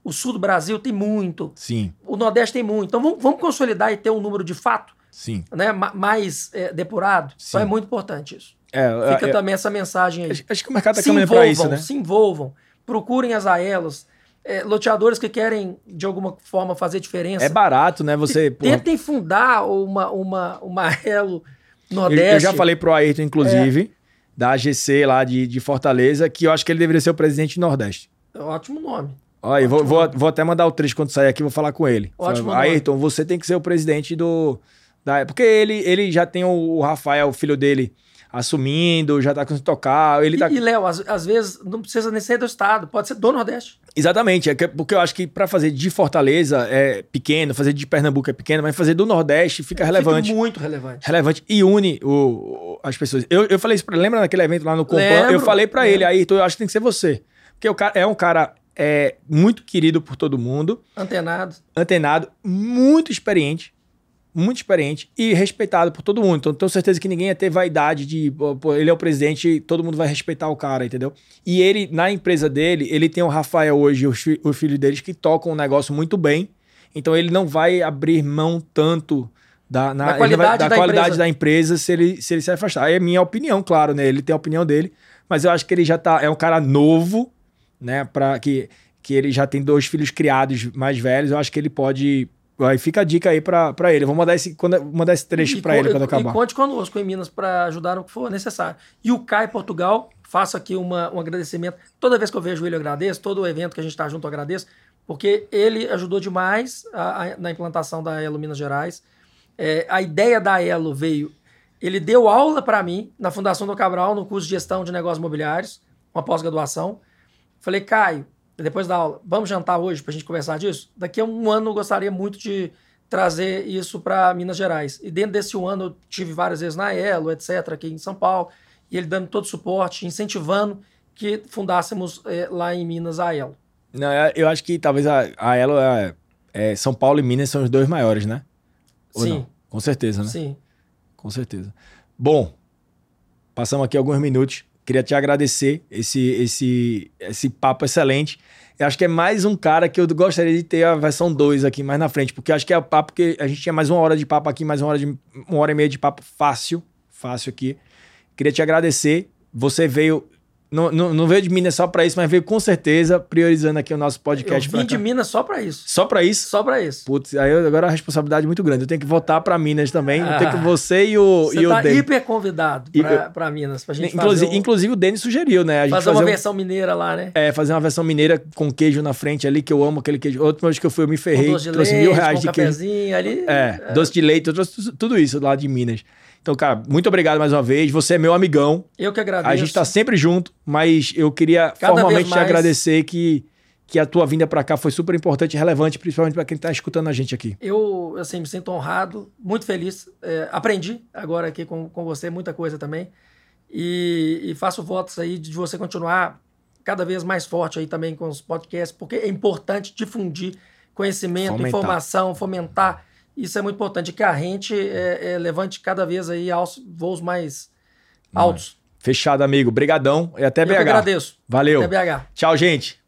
O sul do Brasil tem muito. Sim. O Nordeste tem muito. Então vamos, vamos consolidar e ter um número de fato Sim. Né, mais é, depurado. Sim. Então é muito importante isso. É, Fica é, também essa mensagem aí. Acho, que o mercado está caminhando para isso, né? Se envolvam, procurem as AELOS, é, loteadores que querem, de alguma forma, fazer diferença. É barato, né? Você. Tentem fundar uma, uma, uma elo Nordeste. Eu, eu já falei pro Ayrton, inclusive, é. da AGC lá de, de Fortaleza, que eu acho que ele deveria ser o presidente do Nordeste. Ótimo nome. Olha, Ótimo vou, nome. Vou, vou até mandar o trecho quando sair aqui, vou falar com ele. Ótimo Fala, Ayrton, você tem que ser o presidente do. Da, porque ele, ele já tem o, o Rafael, o filho dele, assumindo, já tá conseguindo tocar. Ele e, tá... e Léo, às, às, vezes não precisa nem ser do estado, pode ser do Nordeste. Exatamente, é que, porque eu acho que para fazer de Fortaleza é pequeno, fazer de Pernambuco é pequeno, mas fazer do Nordeste fica relevante. Fica muito relevante. Relevante e une o, o as pessoas. Eu, eu falei isso pra lembra naquele evento lá no Compan? Eu falei para ele, aí, então eu acho que tem que ser você. Porque o cara é um cara é, muito querido por todo mundo. Antenado. Antenado, muito experiente muito experiente e respeitado por todo mundo. Então, tenho certeza que ninguém ia ter vaidade de, pô, ele é o presidente, todo mundo vai respeitar o cara, entendeu? E ele, na empresa dele, ele tem o Rafael hoje, o, o filho deles, que tocam o negócio muito bem. Então, ele não vai abrir mão tanto da, na, da qualidade, vai, da, da, qualidade empresa. da empresa se ele, se ele se afastar. Aí é minha opinião, claro, né? Ele tem a opinião dele, mas eu acho que ele já tá. É um cara novo, né? Pra, que, que ele já tem dois filhos criados mais velhos. Eu acho que ele pode Aí fica a dica aí pra, pra ele. Vou mandar esse, quando, mandar esse trecho para ele quando acabar. E conte conosco em Minas para ajudar no que for necessário. E o CAI Portugal faço aqui uma, um agradecimento. Toda vez que eu vejo ele, eu agradeço. Todo evento que a gente está junto, eu agradeço. Porque ele ajudou demais a, a, na implantação da Elo Minas Gerais. É, a ideia da Elo veio. Ele deu aula para mim na Fundação do Cabral, no curso de Gestão de Negócios Imobiliários, uma pós-graduação. Falei, Caio, depois da aula, vamos jantar hoje para a gente conversar disso? Daqui a um ano eu gostaria muito de trazer isso para Minas Gerais. E dentro desse um ano eu tive várias vezes na Elo, etc., aqui em São Paulo, e ele dando todo o suporte, incentivando que fundássemos é, lá em Minas a Elo. Não, é, eu acho que talvez a, a Elo, é, é, São Paulo e Minas são os dois maiores, né? Ou Sim. Não? Com certeza, né? Sim. Com certeza. Bom, passamos aqui alguns minutos. Queria te agradecer esse, esse, esse papo excelente. Eu acho que é mais um cara que eu gostaria de ter a versão 2 aqui mais na frente, porque acho que é o papo que a gente tinha mais uma hora de papo aqui, mais uma hora, de, uma hora e meia de papo fácil, fácil aqui. Queria te agradecer. Você veio não, não, não, veio de Minas só para isso, mas veio com certeza priorizando aqui o nosso podcast. Eu vim de Minas só para isso. Só para isso? Só para isso. Putz, aí eu, agora a responsabilidade é muito grande. Eu tenho que voltar para Minas também. Ah, eu tenho que você e o Você e tá o hiper convidado para Minas. Pra gente inclusive, fazer um, inclusive o Denis sugeriu, né? A gente fazer, fazer uma um, versão mineira lá, né? É, fazer uma versão mineira com queijo na frente ali, que eu amo aquele queijo. Outra vez que eu fui, eu me ferrei. doce de trouxe leite, mil reais com de queijo. Ali, é, é, doce de leite, eu trouxe tudo isso lá de Minas. Então, cara, muito obrigado mais uma vez. Você é meu amigão. Eu que agradeço. A gente tá sempre junto, mas eu queria Cada formalmente te agradecer que, que a tua vinda para cá foi super importante e relevante, principalmente para quem tá escutando a gente aqui. Eu, assim, me sinto honrado, muito feliz. É, aprendi agora aqui com, com você muita coisa também. E, e faço votos aí de você continuar cada vez mais forte aí também com os podcasts, porque é importante difundir conhecimento, fomentar. informação, fomentar isso é muito importante, que a gente é, é, levante cada vez aí aos voos mais altos. Fechado, amigo. Brigadão e até Eu BH. Eu agradeço. Valeu. Até BH. Tchau, gente.